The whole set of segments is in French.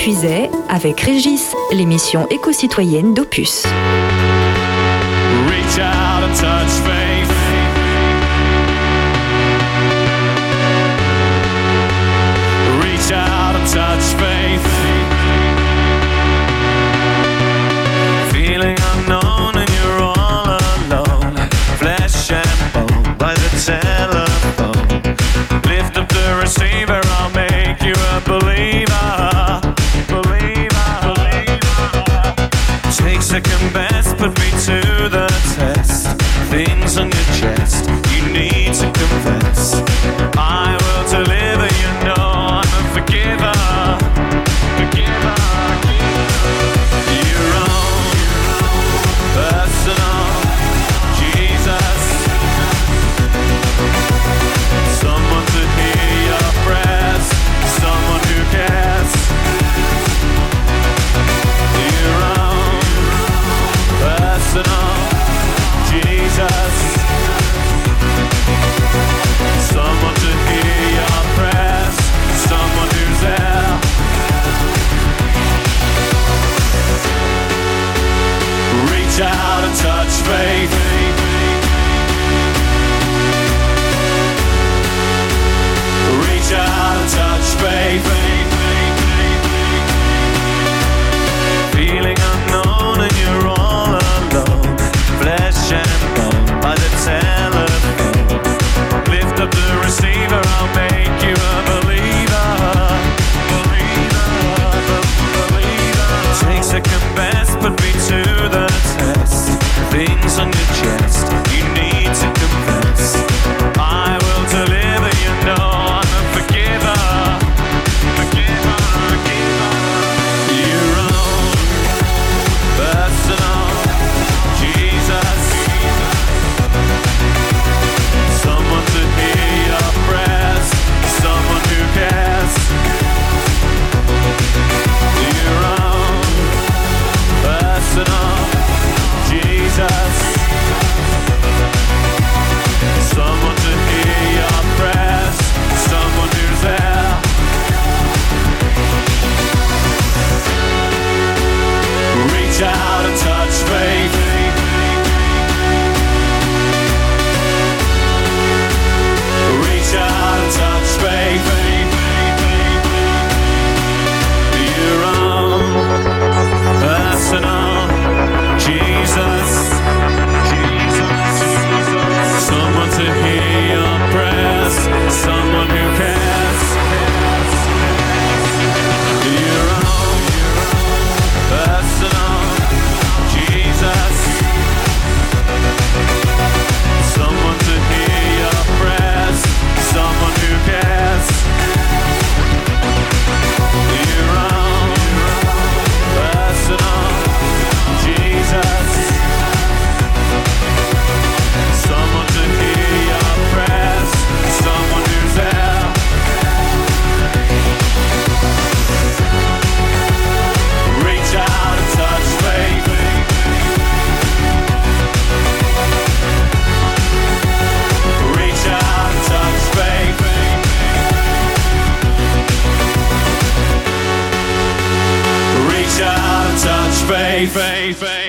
Puiset avec Régis, l'émission éco-citoyenne d'Opus. Things on your chest,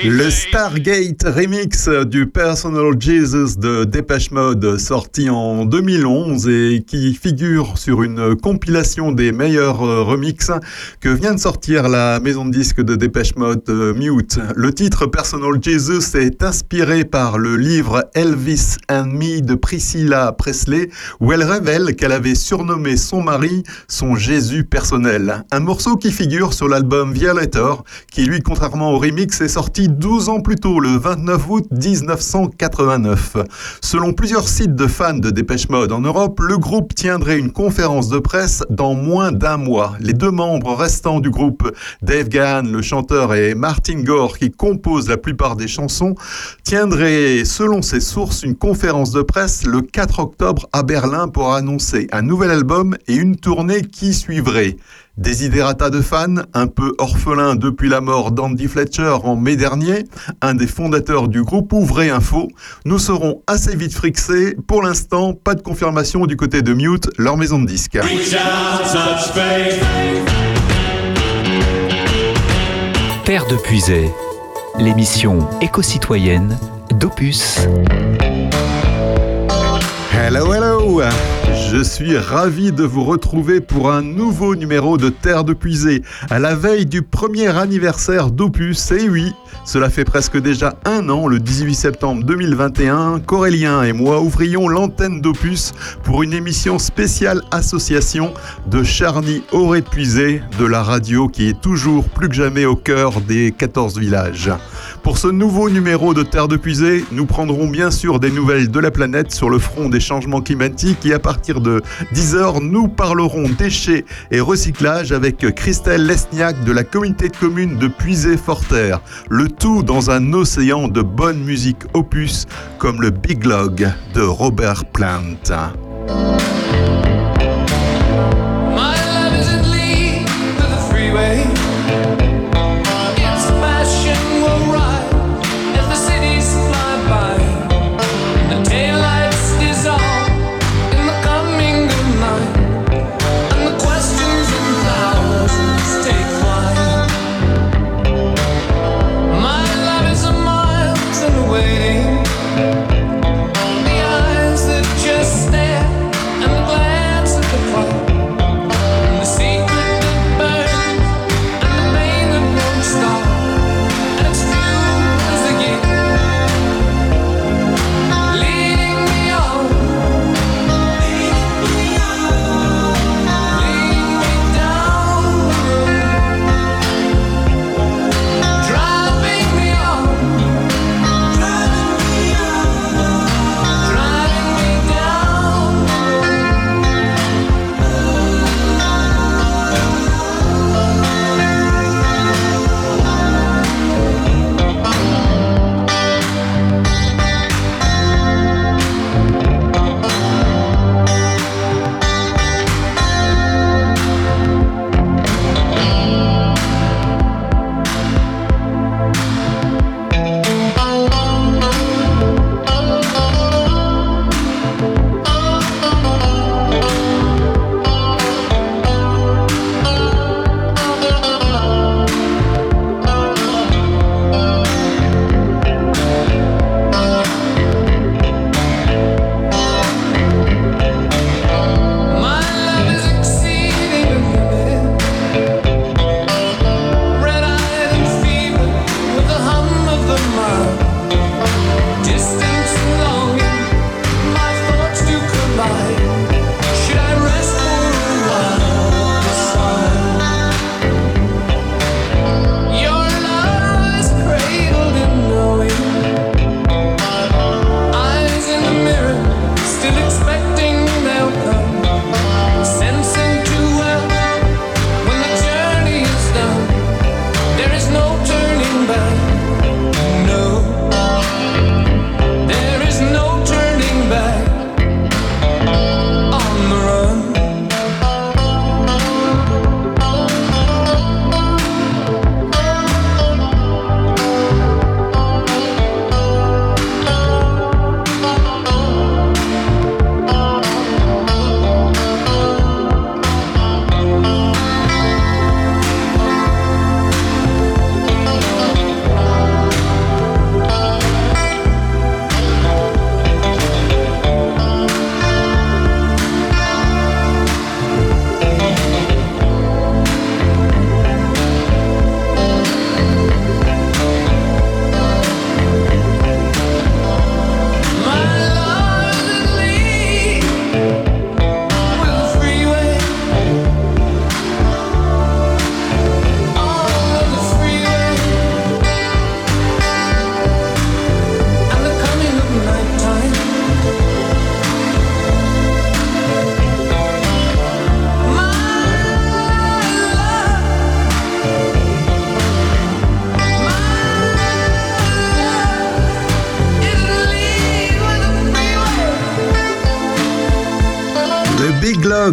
Le. Stargate remix du Personal Jesus de Dépêche Mode sorti en 2011 et qui figure sur une compilation des meilleurs euh, remixes que vient de sortir la maison de disques de Dépêche Mode euh, Mute. Le titre Personal Jesus est inspiré par le livre Elvis and Me de Priscilla Presley où elle révèle qu'elle avait surnommé son mari son Jésus personnel. Un morceau qui figure sur l'album Violator qui lui contrairement au remix est sorti 12 ans plus tôt, le 29 août 1989. Selon plusieurs sites de fans de Dépêche Mode en Europe, le groupe tiendrait une conférence de presse dans moins d'un mois. Les deux membres restants du groupe, Dave Gahan, le chanteur, et Martin Gore, qui compose la plupart des chansons, tiendraient, selon ces sources, une conférence de presse le 4 octobre à Berlin pour annoncer un nouvel album et une tournée qui suivrait. Desiderata de fans, un peu orphelin depuis la mort d'Andy Fletcher en mai dernier, un des fondateurs du groupe Ouvrez Info, nous serons assez vite frixés. Pour l'instant, pas de confirmation du côté de Mute, leur maison de disques. Terre de Puisay, l'émission éco-citoyenne d'Opus. Hello, hello Je suis ravi de vous retrouver pour un nouveau numéro de Terre de Puisée, à la veille du premier anniversaire d'Opus. Et oui, cela fait presque déjà un an, le 18 septembre 2021, qu'Aurélien et moi ouvrions l'antenne d'Opus pour une émission spéciale association de Charny Auré Puisé, de la radio qui est toujours plus que jamais au cœur des 14 villages. Pour ce nouveau numéro de Terre de Puisée, nous prendrons bien sûr des nouvelles de la planète sur le front des changements climatiques et à partir de 10h, nous parlerons déchets et recyclage avec Christelle Lesniak de la communauté de communes de Puisée-Forterre. Le tout dans un océan de bonne musique opus comme le Big Log de Robert Plant.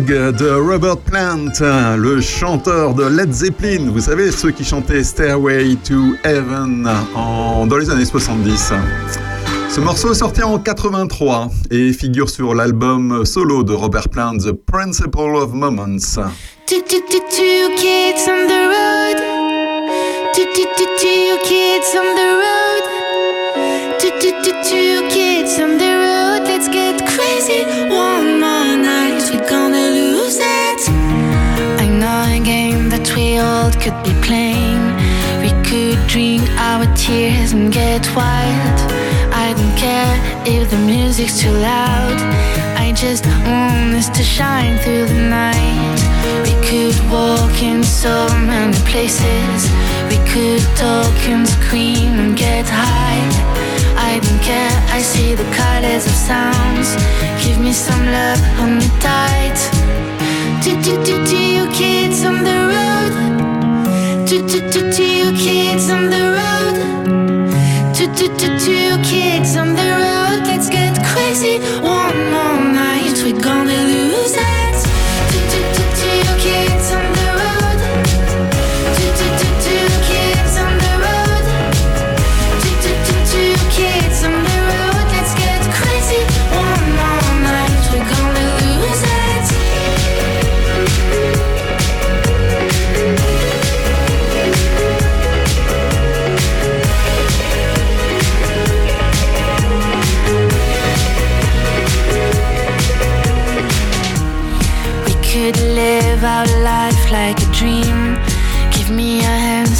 De Robert Plant, le chanteur de Led Zeppelin. Vous savez, ceux qui chantaient Stairway to Heaven en, dans les années 70. Ce morceau est sorti en 83 et figure sur l'album solo de Robert Plant, The Principle of Moments. Tears and get wild. I don't care if the music's too loud. I just want us to shine through the night. We could walk in so many places. We could talk and scream and get high. I don't care, I see the colors of sounds. Give me some love, hold me tight. Do do do do you kids on the road? Do do do do you kids on the road? You kids on the road? Let's get crazy one more night. We're gonna lose it.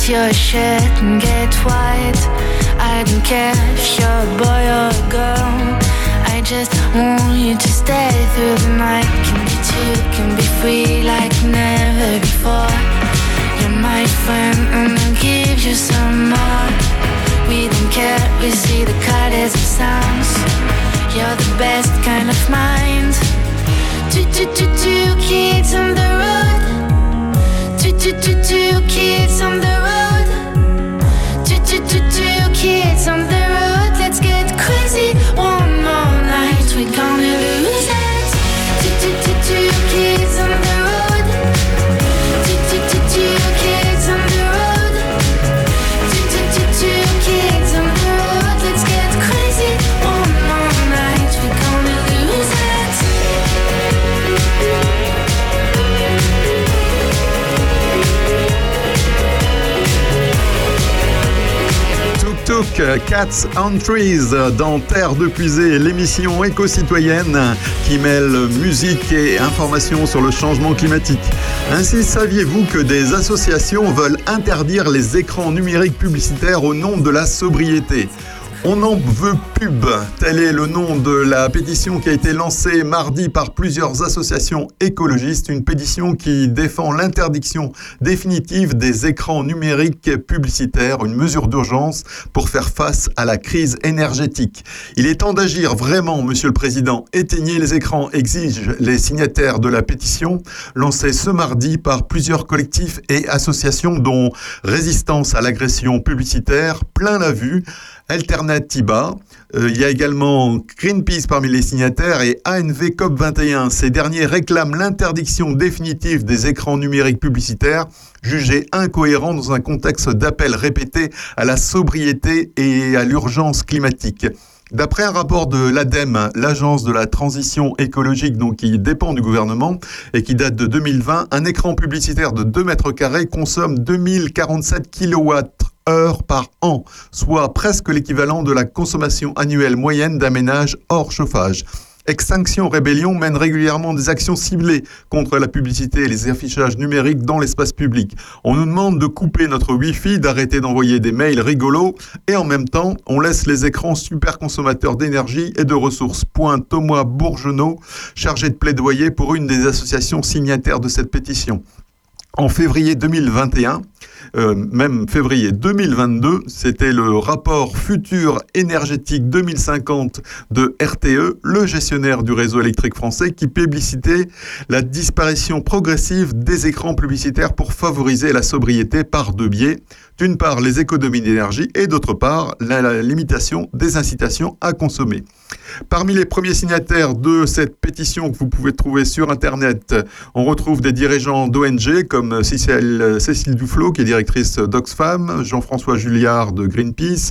Your shirt, and get white. I don't care if you're a boy or a girl. I just want you to stay through the night. Can be two, can be free like never before. You're my friend, and I'll give you some more. We don't care, we see the colors and sounds. You're the best kind of mind. Two, two, two, two kids on the road. Two, two, two, two kids on the road. Tuk, Cats on Trees dans Terre de Puisée, l'émission éco-citoyenne qui mêle musique et information sur le changement climatique. Ainsi, saviez-vous que des associations veulent interdire les écrans numériques publicitaires au nom de la sobriété? On n'en veut pub. Tel est le nom de la pétition qui a été lancée mardi par plusieurs associations écologistes. Une pétition qui défend l'interdiction définitive des écrans numériques publicitaires, une mesure d'urgence pour faire face à la crise énergétique. Il est temps d'agir vraiment, Monsieur le Président. Éteignez les écrans, exigent les signataires de la pétition lancée ce mardi par plusieurs collectifs et associations dont Résistance à l'agression publicitaire, Plein la vue, Alternativa. Euh, il y a également Greenpeace parmi les signataires et ANV COP21. Ces derniers réclament l'interdiction définitive des écrans numériques publicitaires, jugés incohérents dans un contexte d'appel répété à la sobriété et à l'urgence climatique. D'après un rapport de l'ADEME, l'agence de la transition écologique, donc qui dépend du gouvernement et qui date de 2020, un écran publicitaire de 2 mètres carrés consomme 2047 kWh heures par an, soit presque l'équivalent de la consommation annuelle moyenne d'un ménage hors chauffage. Extinction Rébellion mène régulièrement des actions ciblées contre la publicité et les affichages numériques dans l'espace public. On nous demande de couper notre Wi-Fi, d'arrêter d'envoyer des mails rigolos et en même temps, on laisse les écrans super consommateurs d'énergie et de ressources. Point Thomas Bourgenot, chargé de plaidoyer pour une des associations signataires de cette pétition. En février 2021, euh, même février 2022, c'était le rapport Futur énergétique 2050 de RTE, le gestionnaire du réseau électrique français, qui publicitait la disparition progressive des écrans publicitaires pour favoriser la sobriété par deux biais. D'une part, les économies d'énergie et d'autre part, la, limitation des incitations à consommer. Parmi les premiers signataires de cette pétition que vous pouvez trouver sur Internet, on retrouve des dirigeants d'ONG comme Cécile, Cécile Duflo, qui est directrice d'Oxfam, Jean-François Julliard de Greenpeace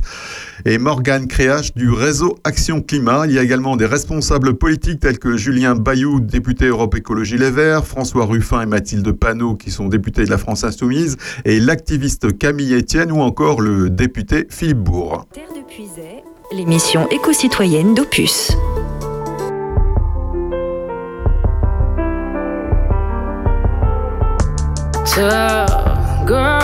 et Morgane Créache du réseau Action Climat. Il y a également des responsables politiques tels que Julien Bayou, député Europe Écologie Les Verts, François Ruffin et Mathilde Panot qui sont députés de la France Insoumise et l'activiste Camille Etienne ou encore le député Philippe Bourg. Terre de Puisay, l'émission éco-citoyenne d'Opus. Girl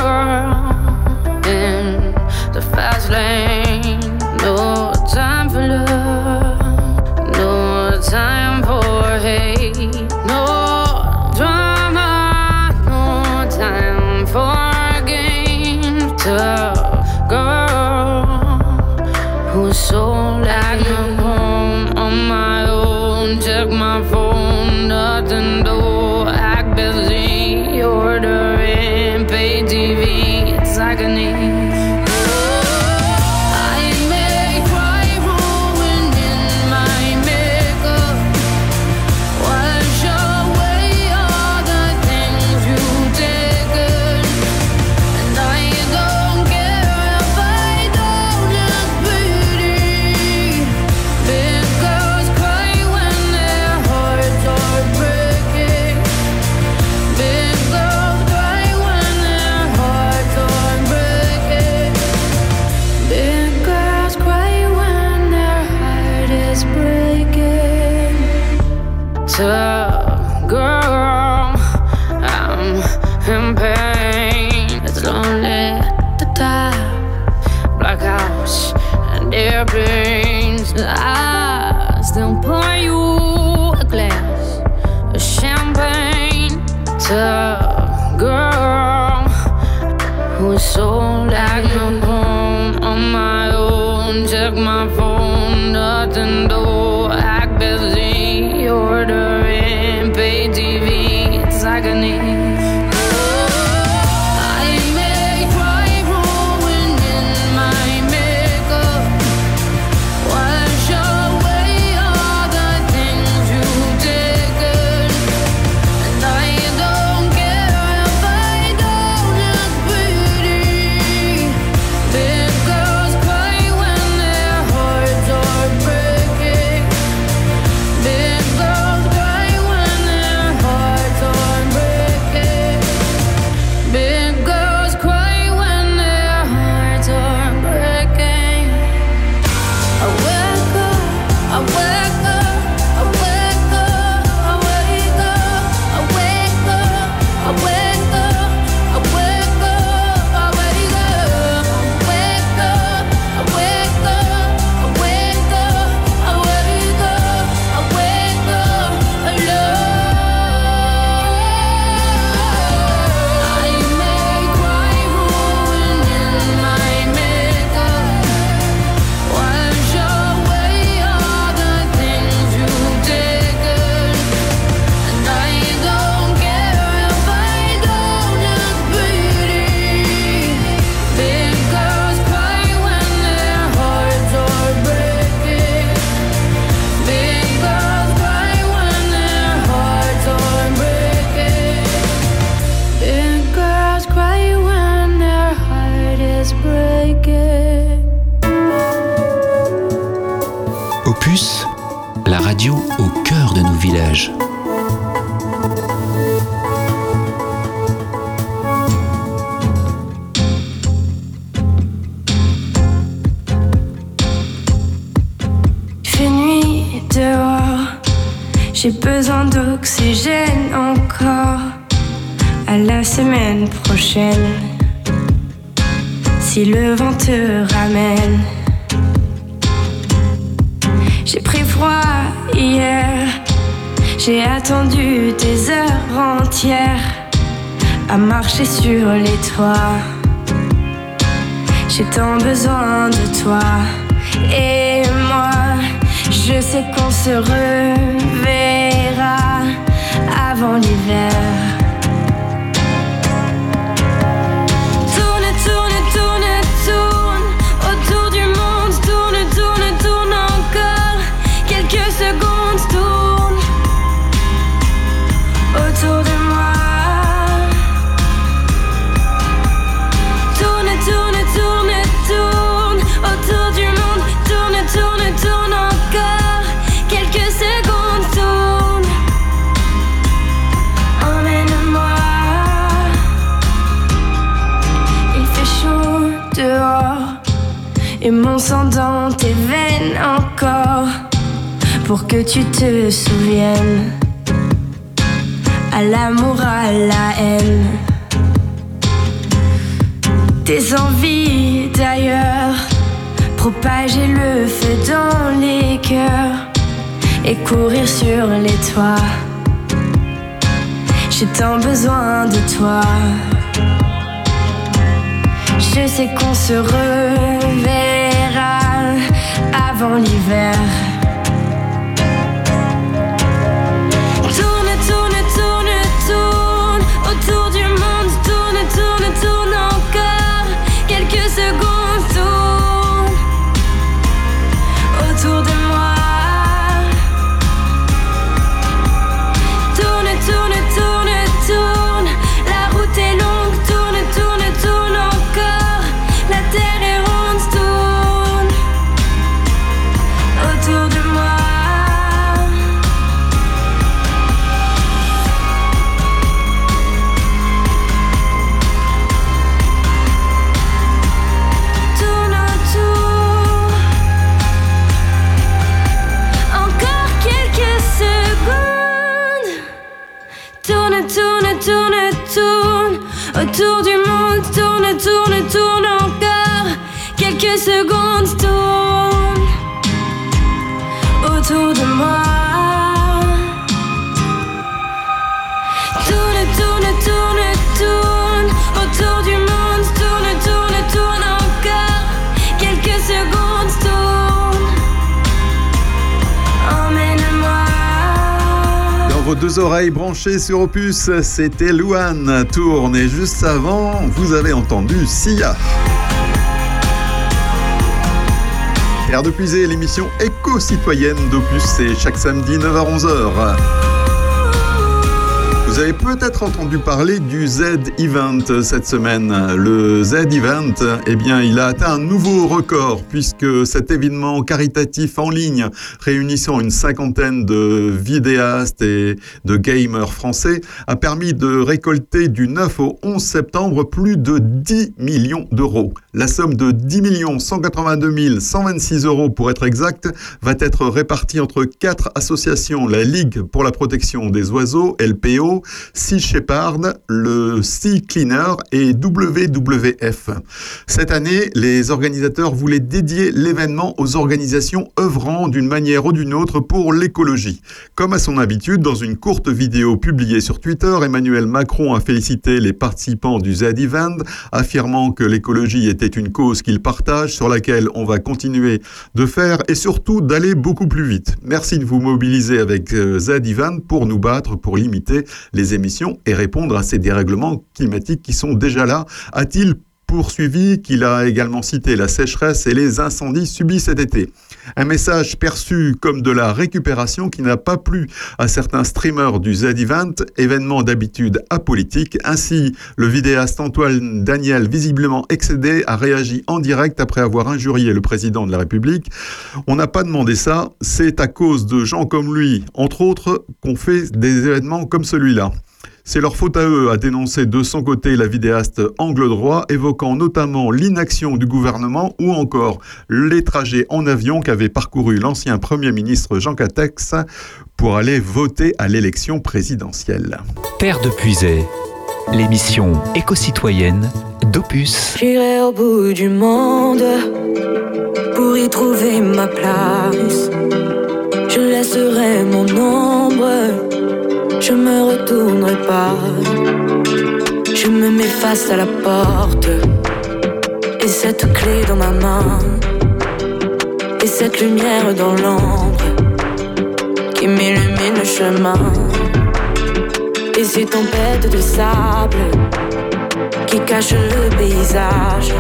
j'ai besoin d'oxygène encore. À la semaine prochaine, si le vent te ramène. J'ai pris froid hier, j'ai attendu des heures entières à marcher sur les toits. J'ai tant besoin de toi et moi. Je sais qu'on se reverra avant l'hiver. Pour que tu te souviennes à l'amour, à la haine. Tes envies d'ailleurs, propager le feu dans les cœurs et courir sur les toits. J'ai tant besoin de toi. Je sais qu'on se reverra avant l'hiver. Quelques secondes, tourne. Autour de moi. Tourne, tourne, tourne, tourne. Autour du monde, tourne, tourne, tourne encore. Quelques secondes, tourne. Emmène-moi. Dans vos deux oreilles branchées sur Opus, c'était Louane Tourne. Et juste avant, vous avez entendu Sia. Terre de puiser, l'émission éco-citoyenne d'Opus, c'est chaque samedi 9h-11h. Vous avez peut-être entendu parler du Z-Event cette semaine. Le Z-Event, eh bien, il a atteint un nouveau record puisque cet événement caritatif en ligne réunissant une cinquantaine de vidéastes et de gamers français a permis de récolter du 9 au 11 septembre plus de 10 millions d'euros. La somme de 10 182 126 euros pour être exact va être répartie entre quatre associations, la Ligue pour la protection des oiseaux, LPO, Sea Shepherd, le Sea Cleaner et WWF. Cette année, les organisateurs voulaient dédier l'événement aux organisations œuvrant d'une manière ou d'une autre pour l'écologie. Comme à son habitude, dans une courte vidéo publiée sur Twitter, Emmanuel Macron a félicité les participants du Z-Event, affirmant que l'écologie était une cause qu'il partage, sur laquelle on va continuer de faire et surtout d'aller beaucoup plus vite. Merci de vous mobiliser avec euh, Z-Event pour nous battre, pour limiter les émissions et répondre à ces dérèglements climatiques qui sont déjà là. A-t-il poursuivi qu'il a également cité la sécheresse et les incendies subis cet été? Un message perçu comme de la récupération qui n'a pas plu à certains streamers du Z-Event, événement d'habitude apolitique. Ainsi, le vidéaste Antoine Daniel, visiblement excédé, a réagi en direct après avoir injurié le président de la République. On n'a pas demandé ça, c'est à cause de gens comme lui, entre autres, qu'on fait des événements comme celui-là. C'est leur faute à eux, a dénoncé de son côté la vidéaste Angle Droit, évoquant notamment l'inaction du gouvernement ou encore les trajets en avion qu'avait parcouru l'ancien Premier ministre Jean Catex pour aller voter à l'élection présidentielle. Terre de Puisay, l'émission éco-citoyenne d'Opus. J'irai au bout du monde pour y trouver ma place. Je laisserai mon ombre, je me retournerai pas. Je me mets face à la porte et cette clé dans ma main et cette lumière dans l'ombre qui m'illumine le chemin. Et ces tempêtes de sable qui cache le paysage.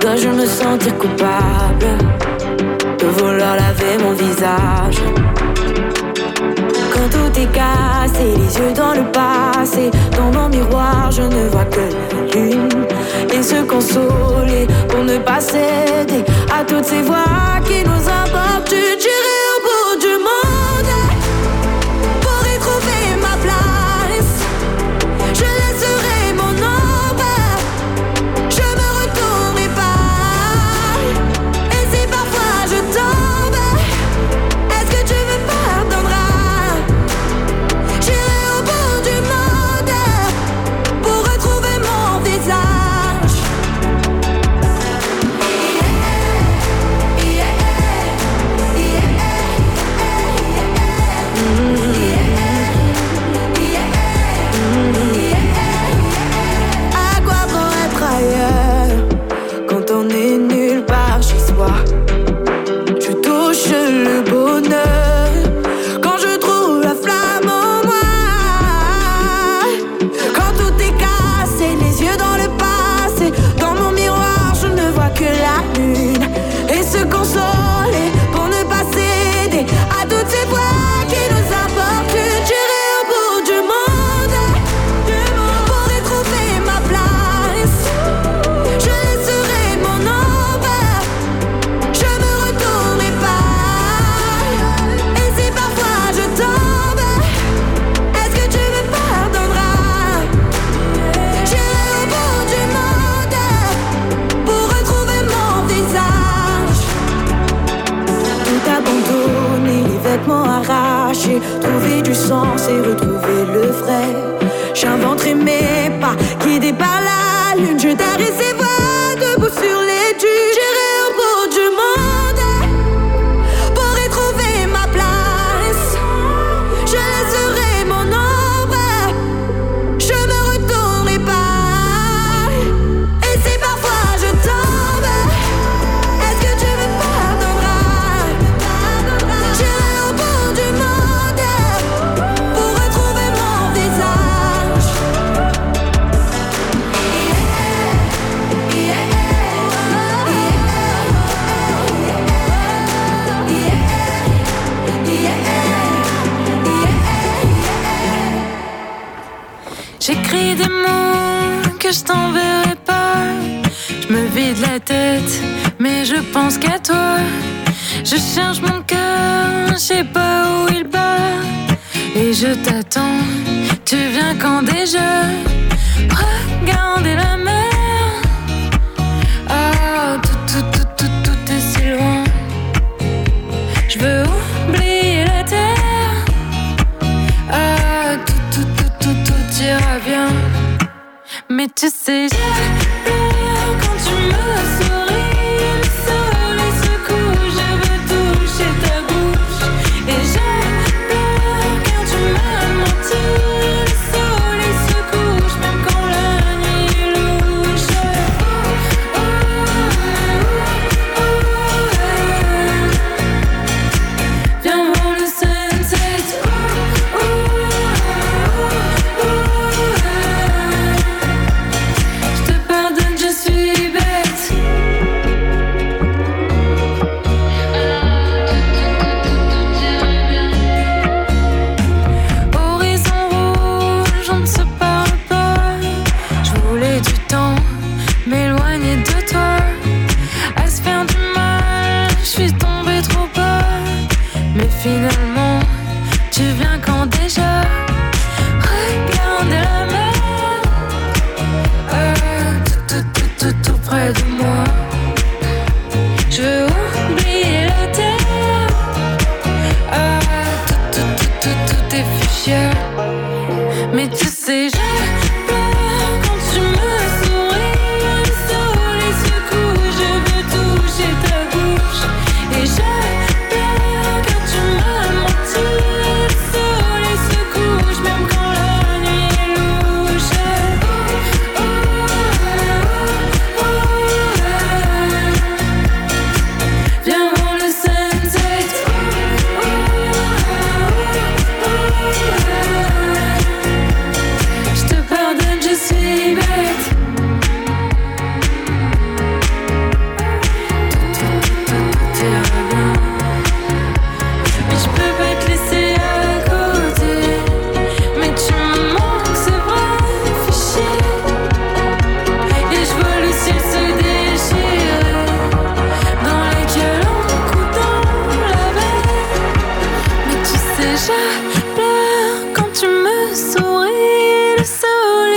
Dois-je me sentir coupable? De vouloir laver mon visage? Tout est cassé, les yeux dans le passé, dans mon miroir, je ne vois que la lune. Et se consoler pour ne pas céder à toutes ces voix qui nous importunent. change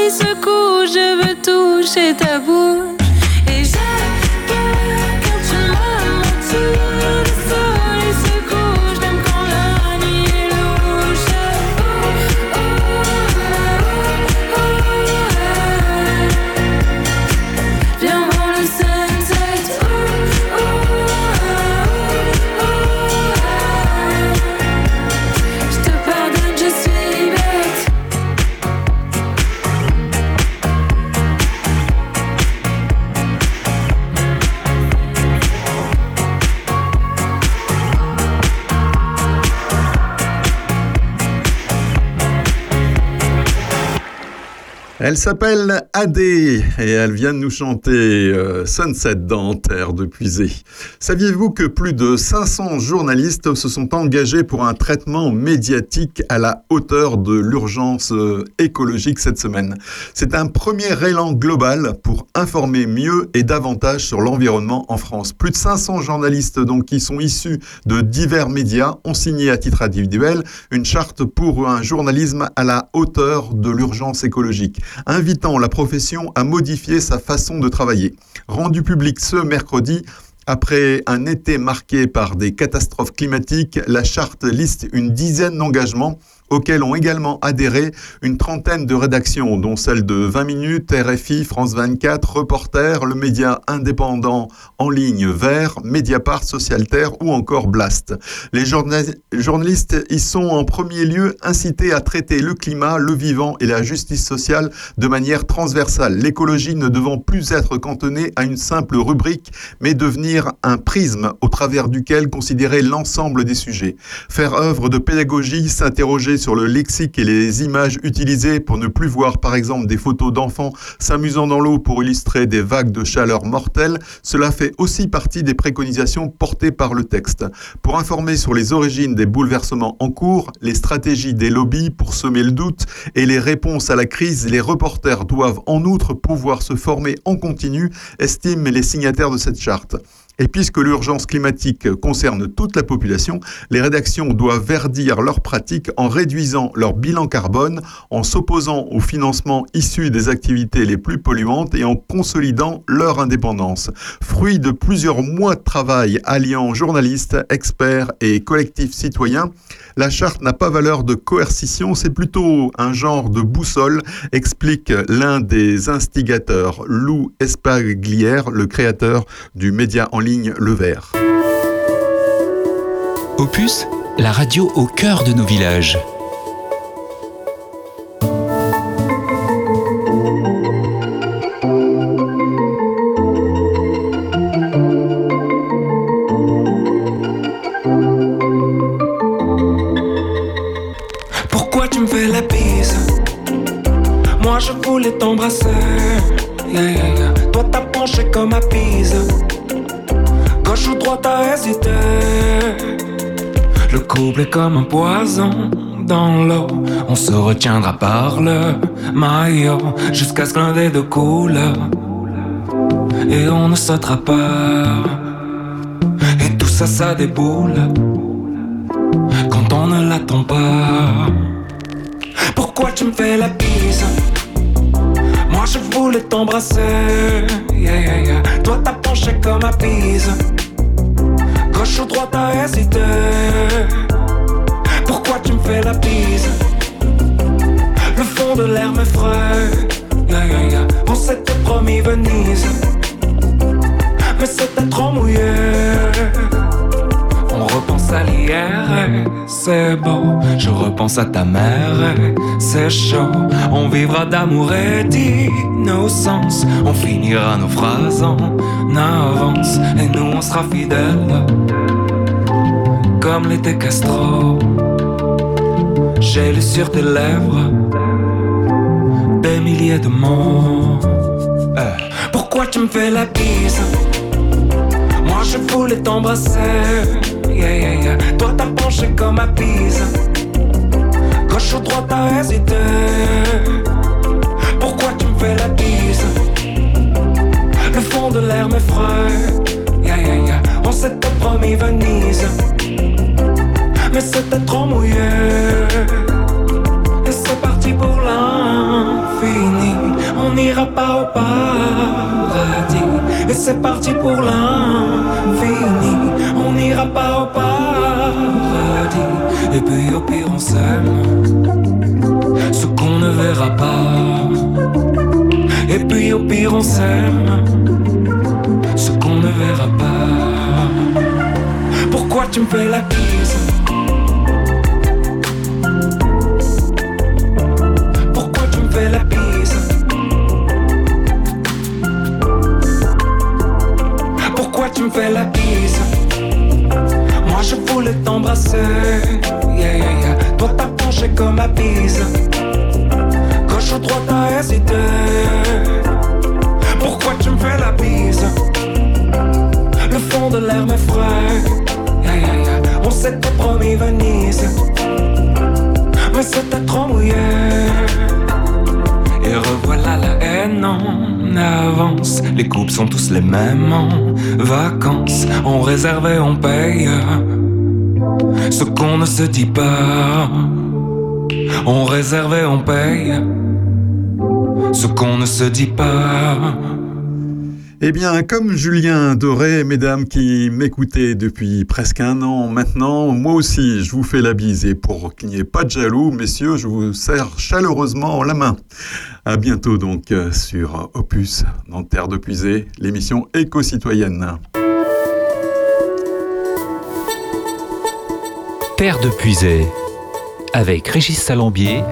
secoue, je veux toucher ta bouche. Elle s'appelle Adé et elle vient de nous chanter euh, Sunset dentaire de puiser. Saviez-vous que plus de 500 journalistes se sont engagés pour un traitement médiatique à la hauteur de l'urgence euh, écologique cette semaine? C'est un premier élan global pour informer mieux et davantage sur l'environnement en France. Plus de 500 journalistes donc qui sont issus de divers médias ont signé à titre individuel une charte pour un journalisme à la hauteur de l'urgence écologique invitant la profession à modifier sa façon de travailler. Rendu public ce mercredi, après un été marqué par des catastrophes climatiques, la charte liste une dizaine d'engagements auquel ont également adhéré une trentaine de rédactions, dont celle de 20 minutes, RFI, France 24, Reporter, le média indépendant en ligne Vert, Mediapart, Socialterre ou encore Blast. Les journalistes y sont en premier lieu incités à traiter le climat, le vivant et la justice sociale de manière transversale, l'écologie ne devant plus être cantonnée à une simple rubrique, mais devenir un prisme au travers duquel considérer l'ensemble des sujets. Faire œuvre de pédagogie, s'interroger sur le lexique et les images utilisées pour ne plus voir par exemple des photos d'enfants s'amusant dans l'eau pour illustrer des vagues de chaleur mortelles, cela fait aussi partie des préconisations portées par le texte. Pour informer sur les origines des bouleversements en cours, les stratégies des lobbies pour semer le doute et les réponses à la crise, les reporters doivent en outre pouvoir se former en continu, estiment les signataires de cette charte. Et puisque l'urgence climatique concerne toute la population, les rédactions doivent verdir leurs pratiques en réduisant leur bilan carbone, en s'opposant aux financements issus des activités les plus polluantes et en consolidant leur indépendance. Fruit de plusieurs mois de travail alliant journalistes, experts et collectifs citoyens, la charte n'a pas valeur de coercition, c'est plutôt un genre de boussole, explique l'un des instigateurs, Lou Espaglière, le créateur du média en ligne Le Vert. Opus, la radio au cœur de nos villages. Pourquoi tu me fais la bise? Moi je voulais t'embrasser. Yeah, yeah, yeah. Toi t'as penché comme à pise. Droite t'as hésité. Le couple est comme un poison dans l'eau. On se retiendra par le maillot jusqu'à ce que l'un des deux coule. Et on ne sautera pas. Et tout ça, ça déboule quand on ne l'attend pas. Pourquoi tu me fais la bise? Moi je voulais t'embrasser. Yeah, yeah, yeah. Toi t'as penché comme à bise. Droite t'as hésité. Pourquoi tu me fais la bise? Le fond de l'air m'effraie. On s'était promis Venise. Mais c'était trop mouillé. On repense à l'hier, c'est beau. Je repense à ta mère, c'est chaud. On vivra d'amour et d'innocence. On finira nos phrases en avance. Et nous, on sera fidèles. Comme l'était Castro. J'ai lu sur tes lèvres des milliers de mots. Eh. Pourquoi tu me fais la bise? Moi je voulais t'embrasser. Yeah, yeah. Toi t'as penché comme à pise. Gauche ou droite t'as hésité. Pourquoi tu me fais la bise? Le fond de l'air m'effraie. On s'était promis Venise. Mais c'était trop mouillé. Et c'est parti pour l'infini. On n'ira pas au paradis. Et c'est parti pour l'infini. On n'ira pas au paradis. Et puis au pire, on s'aime. Ce qu'on ne verra pas. Et puis au pire, on s'aime. Ce qu'on ne verra pas. Pourquoi tu me fais la bise? La bise. Moi je voulais t'embrasser. Toi t'as penché comme à bise. Gauche ou droite t'as hésité. Pourquoi tu me fais la bise? Le fond de l'air m'effraie. On s'était promis Venise. Mais c'était trop mouillé. Et revoilà la haine avance. Les coupes sont tous les mêmes en vacances. On réserve et on paye. Ce qu'on ne se dit pas. On réserve et on paye. Ce qu'on ne se dit pas. Eh bien, comme Julien Doré, mesdames qui m'écoutez depuis presque un an maintenant, moi aussi, je vous fais la bise. Et pour qu'il n'y ait pas de jaloux, messieurs, je vous serre chaleureusement la main. À bientôt donc euh, sur Opus, dans Terre de Puisée, l'émission éco-citoyenne. Terre de Puisée, avec Régis Salambier,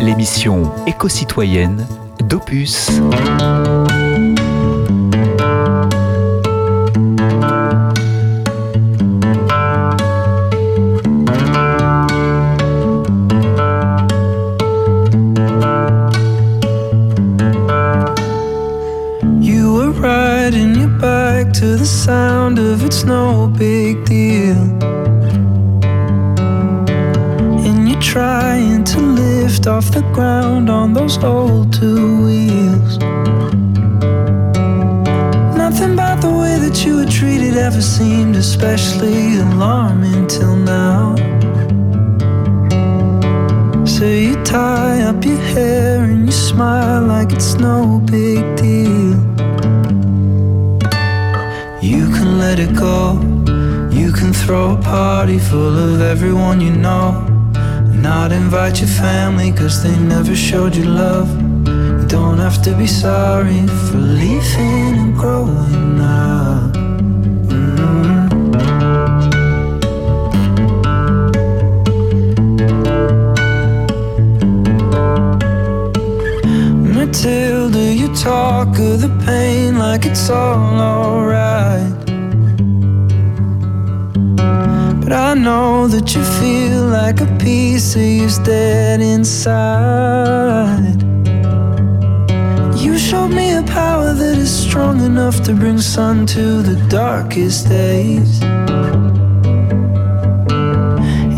l'émission éco-citoyenne d'Opus. The ground on those old two wheels. Nothing about the way that you were treated ever seemed especially alarming till now. So you tie up your hair and you smile like it's no big deal. You can let it go. You can throw a party full of everyone you know. Not invite your family cause they never showed you love. You don't have to be sorry for leaving and growing up. Mm. Matilda, you talk of the pain like it's all alright. But I know that you feel like a piece of you's dead inside. You showed me a power that is strong enough to bring sun to the darkest days.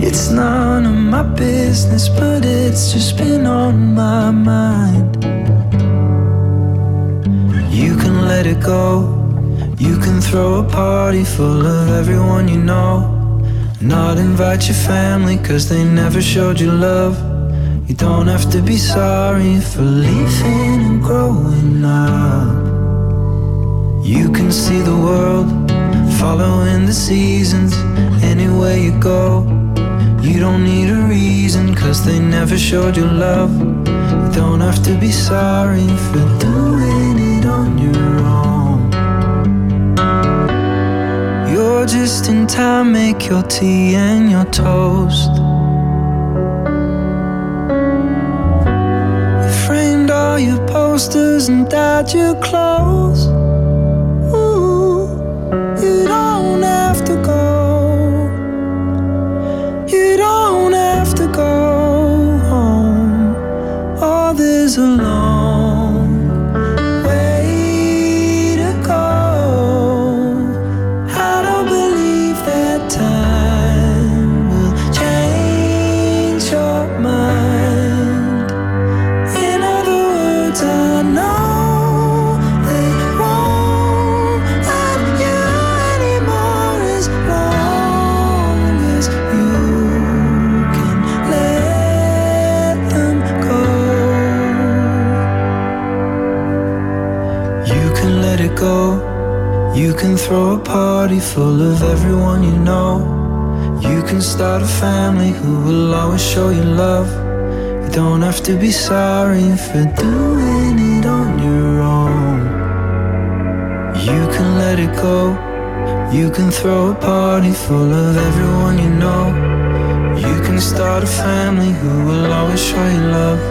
It's none of my business, but it's just been on my mind. You can let it go. You can throw a party full of everyone you know. Not invite your family cause they never showed you love. You don't have to be sorry for leaving and growing up. You can see the world following the seasons anywhere you go. You don't need a reason cause they never showed you love. You don't have to be sorry for doing it on your own. You're just in time, make your tea and your toast. You framed all your posters and dyed your clothes. Ooh, you don't have to go. You don't can throw a party full of everyone you know. You can start a family who will always show you love. You don't have to be sorry for doing it on your own. You can let it go. You can throw a party full of everyone you know. You can start a family who will always show you love.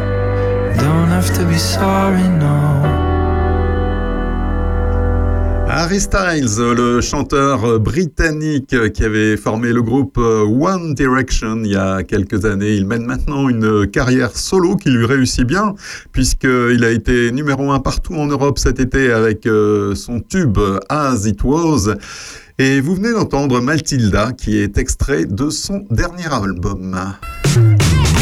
You don't have to be sorry, no. Harry Styles, le chanteur britannique qui avait formé le groupe One Direction il y a quelques années, il mène maintenant une carrière solo qui lui réussit bien puisqu'il a été numéro un partout en Europe cet été avec euh, son tube As It Was. Et vous venez d'entendre Matilda qui est extrait de son dernier album.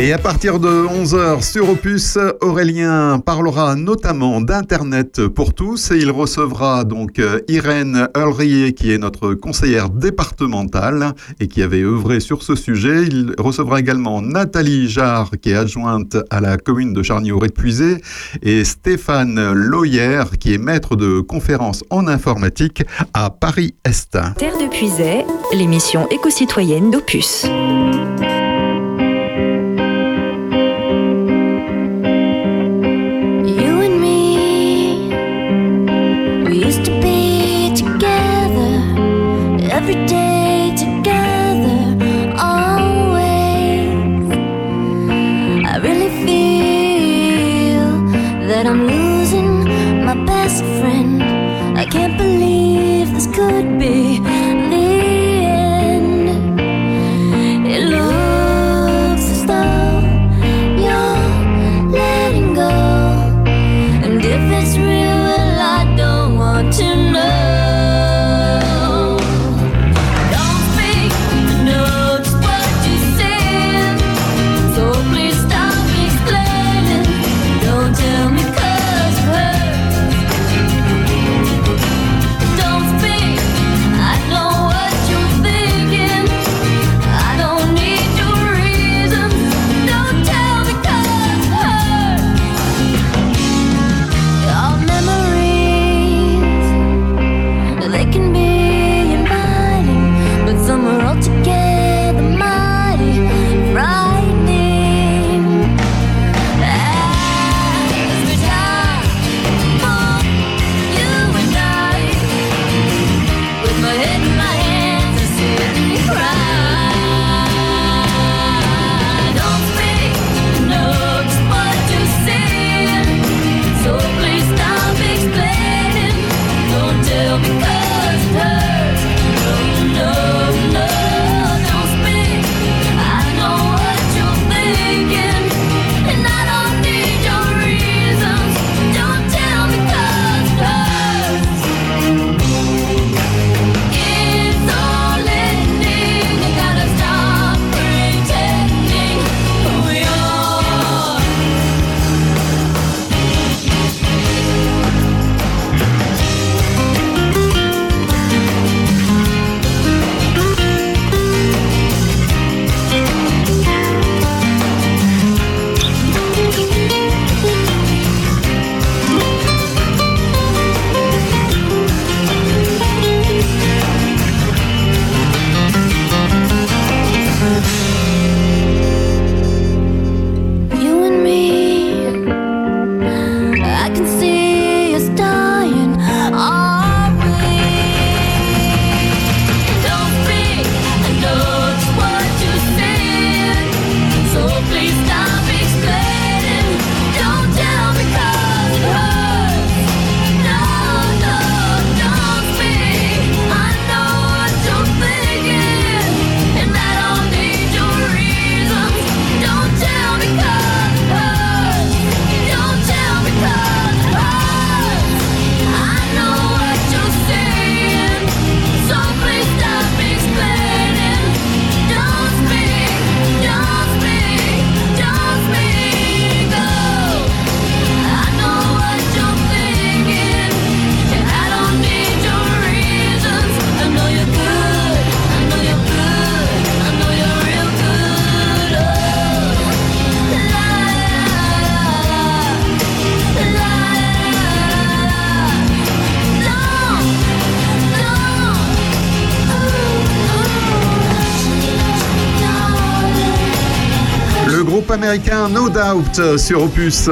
Et à partir de 11h sur Opus, Aurélien parlera notamment d'Internet pour tous et il recevra donc euh, Irène Ulrier qui est notre conseillère départementale et qui avait œuvré sur ce sujet. Il recevra également Nathalie Jarre qui est adjointe à la commune de Charny-au-Ré-de-Puisé et Stéphane Loyer qui est maître de conférences en informatique à Paris-Est. Terre de Puisay, l'émission éco-citoyenne d'Opus. No Doubt sur Opus.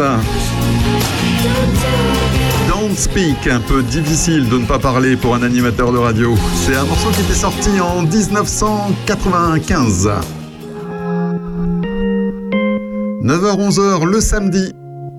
Don't Speak, un peu difficile de ne pas parler pour un animateur de radio. C'est un morceau qui était sorti en 1995. 9h-11h le samedi.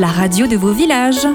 la radio de vos villages.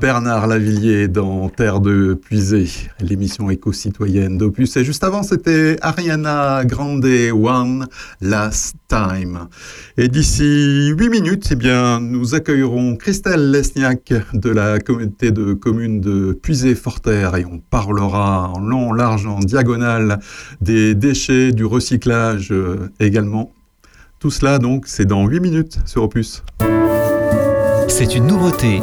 Bernard Lavillier dans Terre de Puisée, l'émission éco-citoyenne d'Opus. Et juste avant, c'était Ariana Grande One Last Time. Et d'ici 8 minutes, eh bien, nous accueillerons Christelle Lesniak de la communauté de communes de Puisée-Forterre et on parlera en long, large, en diagonale des déchets, du recyclage euh, également. Tout cela, donc, c'est dans 8 minutes sur Opus. C'est une nouveauté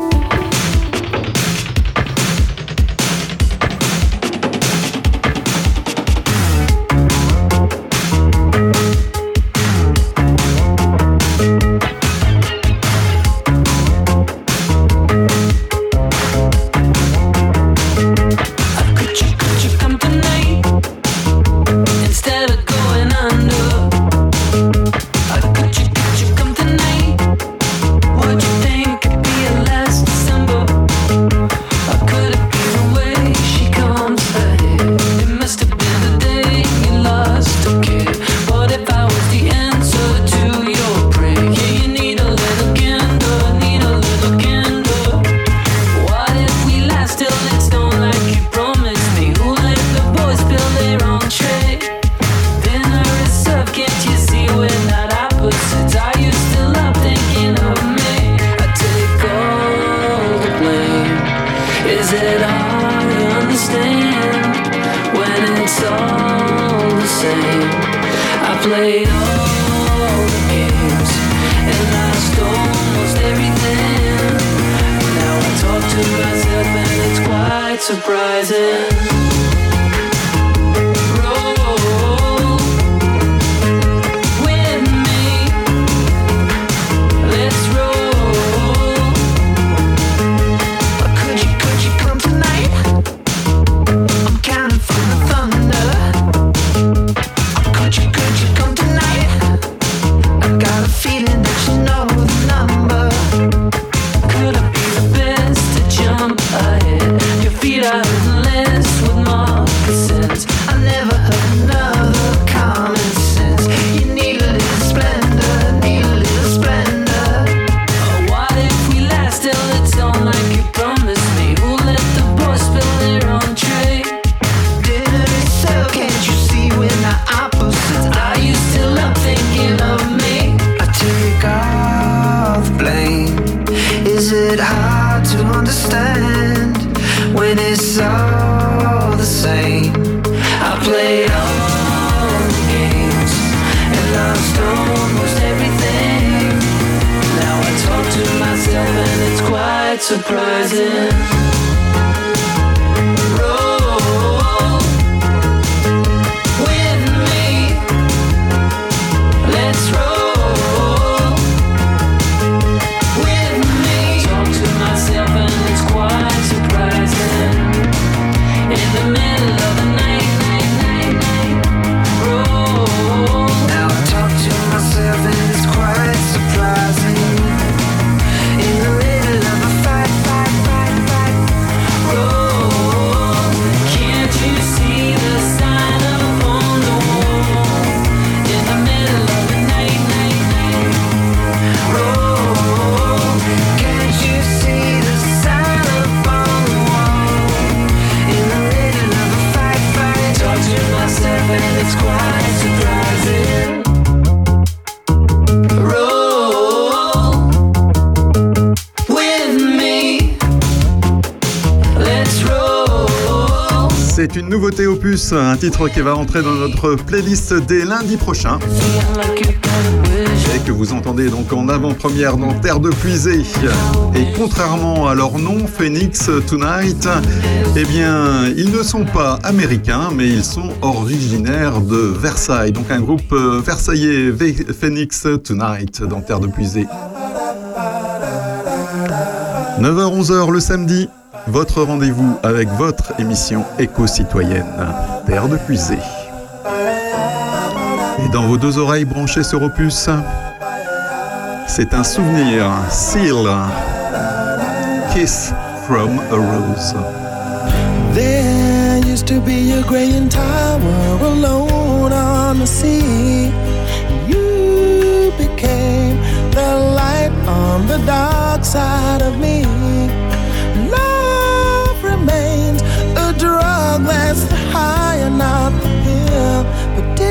une nouveauté opus, un titre qui va rentrer dans notre playlist dès lundi prochain. Et que vous entendez donc en avant-première dans Terre de Puisée. Et contrairement à leur nom, Phoenix Tonight, eh bien, ils ne sont pas américains, mais ils sont originaires de Versailles. Donc un groupe euh, versaillais, Phoenix Tonight, dans Terre de Puisée. 9h-11h le samedi votre rendez-vous avec votre émission éco-citoyenne, Terre de Puisée. Et dans vos deux oreilles branchées sur Opus, c'est un souvenir, Seal, Kiss from a Rose. There used to be a graying tower alone on the sea. You became the light on the dark side of me.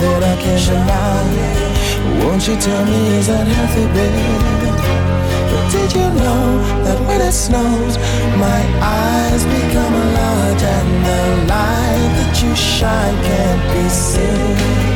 that I can't deny. Won't you tell me is that healthy, baby? But did you know that when it snows, my eyes become a and the light that you shine can't be seen?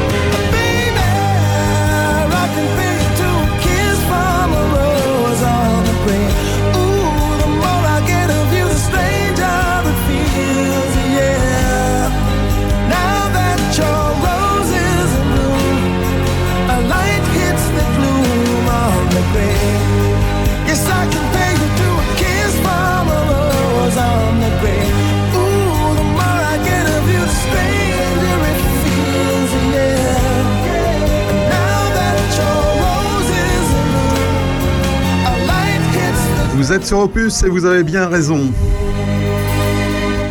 Vous êtes sur Opus et vous avez bien raison.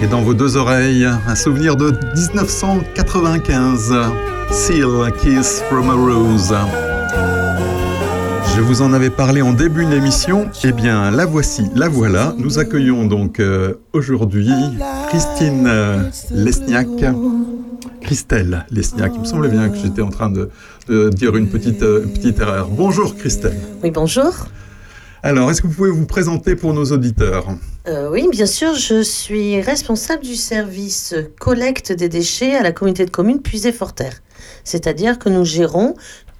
Et dans vos deux oreilles, un souvenir de 1995. Seal Kiss from a Rose. Je vous en avais parlé en début d'émission. Eh bien, la voici, la voilà. Nous accueillons donc euh, aujourd'hui Christine euh, Lesniak. Christelle Lesniak. Il me semblait bien que j'étais en train de, de dire une petite, euh, petite erreur. Bonjour Christelle. Oui, bonjour. Alors, est-ce que vous pouvez vous présenter pour nos auditeurs Euh, oui, bien sûr, je suis responsable du service collecte des déchets à la communauté de communes Puisé-Forterre. C'est-à-dire que nous gérons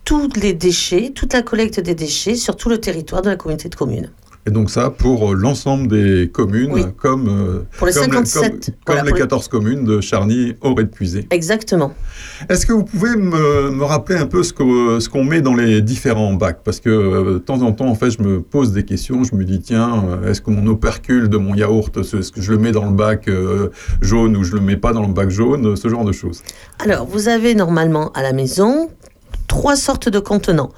tous les déchets, toute la collecte des déchets sur tout le territoire de la communauté de communes. Et donc ça pour euh, l'ensemble des communes, Oui. comme, euh, Pour les comme, 57, comme- comme voilà, les pour les- 14 communes de Charny, Auré de Puisé. Exactement. Est-ce que vous pouvez me, me rappeler un peu ce qu'on met dans les différents bacs? Parce que euh, de temps en temps, en fait, je me pose des questions. Je me dis, tiens, est-ce que mon opercule de mon yaourt, ce- est-ce que je le mets dans le bac euh, jaune ou je le mets pas dans le bac jaune Ce genre de choses. Alors, vous avez normalement à la maison trois sortes de contenants.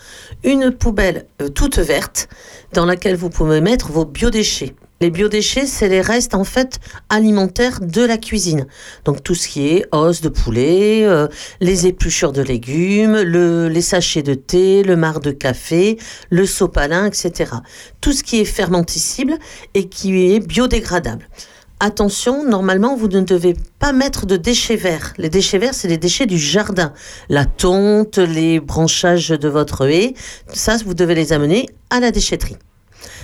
Une poubelle euh, toute verte dans laquelle vous pouvez mettre vos biodéchets. Les biodéchets, c'est les restes en fait alimentaires de la cuisine. Donc tout ce qui est os de poulet, euh, les épluchures de légumes, le- les sachets de thé, le marc de café, le sopalin, etc. Tout ce qui est fermenticible et qui est biodégradable. Attention, normalement, vous ne devez pas mettre de déchets verts. Les déchets verts, c'est les déchets du jardin. La tonte, les branchages de votre haie, ça, vous devez les amener à la déchetterie.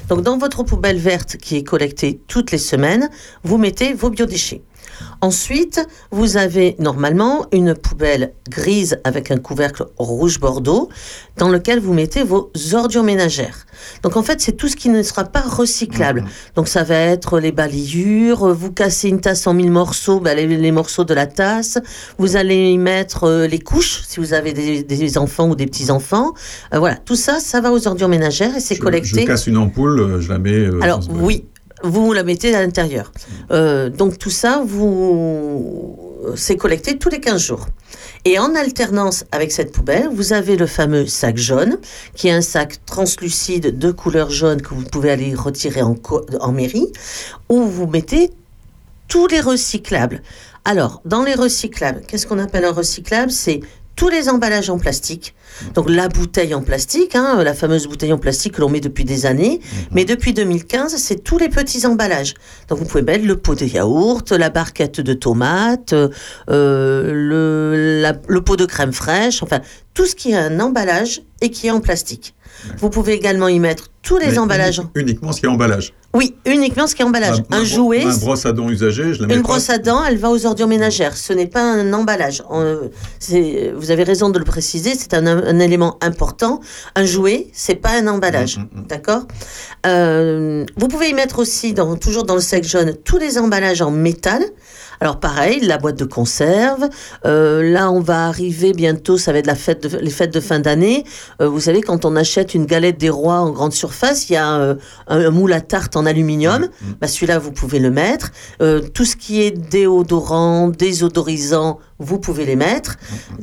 Donc, dans votre poubelle verte qui est collectée toutes les semaines, vous mettez vos biodéchets. Ensuite, vous avez normalement une poubelle grise avec un couvercle rouge bordeaux dans lequel vous mettez vos ordures ménagères. Donc en fait, c'est tout ce qui ne sera pas recyclable. Donc ça va être les balayures, vous cassez une tasse en mille morceaux, bah, les, les morceaux de la tasse, vous allez y mettre euh, les couches si vous avez des, des enfants ou des petits-enfants. Euh, voilà, tout ça, ça va aux ordures ménagères et c'est Je collecté. casse une ampoule, euh, je la mets. euh, Alors oui, vous la mettez à l'intérieur. Euh, donc tout ça, vous, c'est collecté tous les 15 jours. Et en alternance avec cette poubelle, vous avez le fameux sac jaune, qui est un sac translucide de couleur jaune que vous pouvez aller retirer en, en mairie, où vous mettez tous les recyclables. Alors, dans les recyclables, qu'est-ce qu'on appelle un recyclable? C'est tous les emballages en plastique. Donc la bouteille en plastique, hein, la fameuse bouteille en plastique que l'on met depuis des années. Mais depuis 2015, c'est tous les petits emballages. Donc vous pouvez mettre le pot de yaourt, la barquette de tomates, euh, le, la- le pot de crème fraîche, enfin tout ce qui est un emballage et qui est en plastique. Vous pouvez également y mettre tous les Mais emballages. uni- Uniquement ce qui est emballage. Oui, uniquement ce qui est emballage. Ma- un ma- jouet, Ma brosse à dents usagée, je la mets une pas- brosse à dents, elle va aux ordures ménagères. Ce n'est pas un emballage. On- c'est- vous avez raison de le préciser, c'est un, un élément important. Un jouet, c'est pas un emballage. D'accord? Euh, Vous pouvez y mettre aussi, dans, toujours dans le sec jaune, tous les emballages en métal. Alors pareil, la boîte de conserve. Euh, là, on va arriver bientôt, ça va être la fête de- les fêtes de fin d'année. Euh, vous savez, quand on achète une galette des rois en grande surface, il y a euh, un, un moule à tarte en aluminium. Bah, Celui-là, vous pouvez le mettre. Euh, tout ce qui est déodorant, désodorisant, vous pouvez les mettre.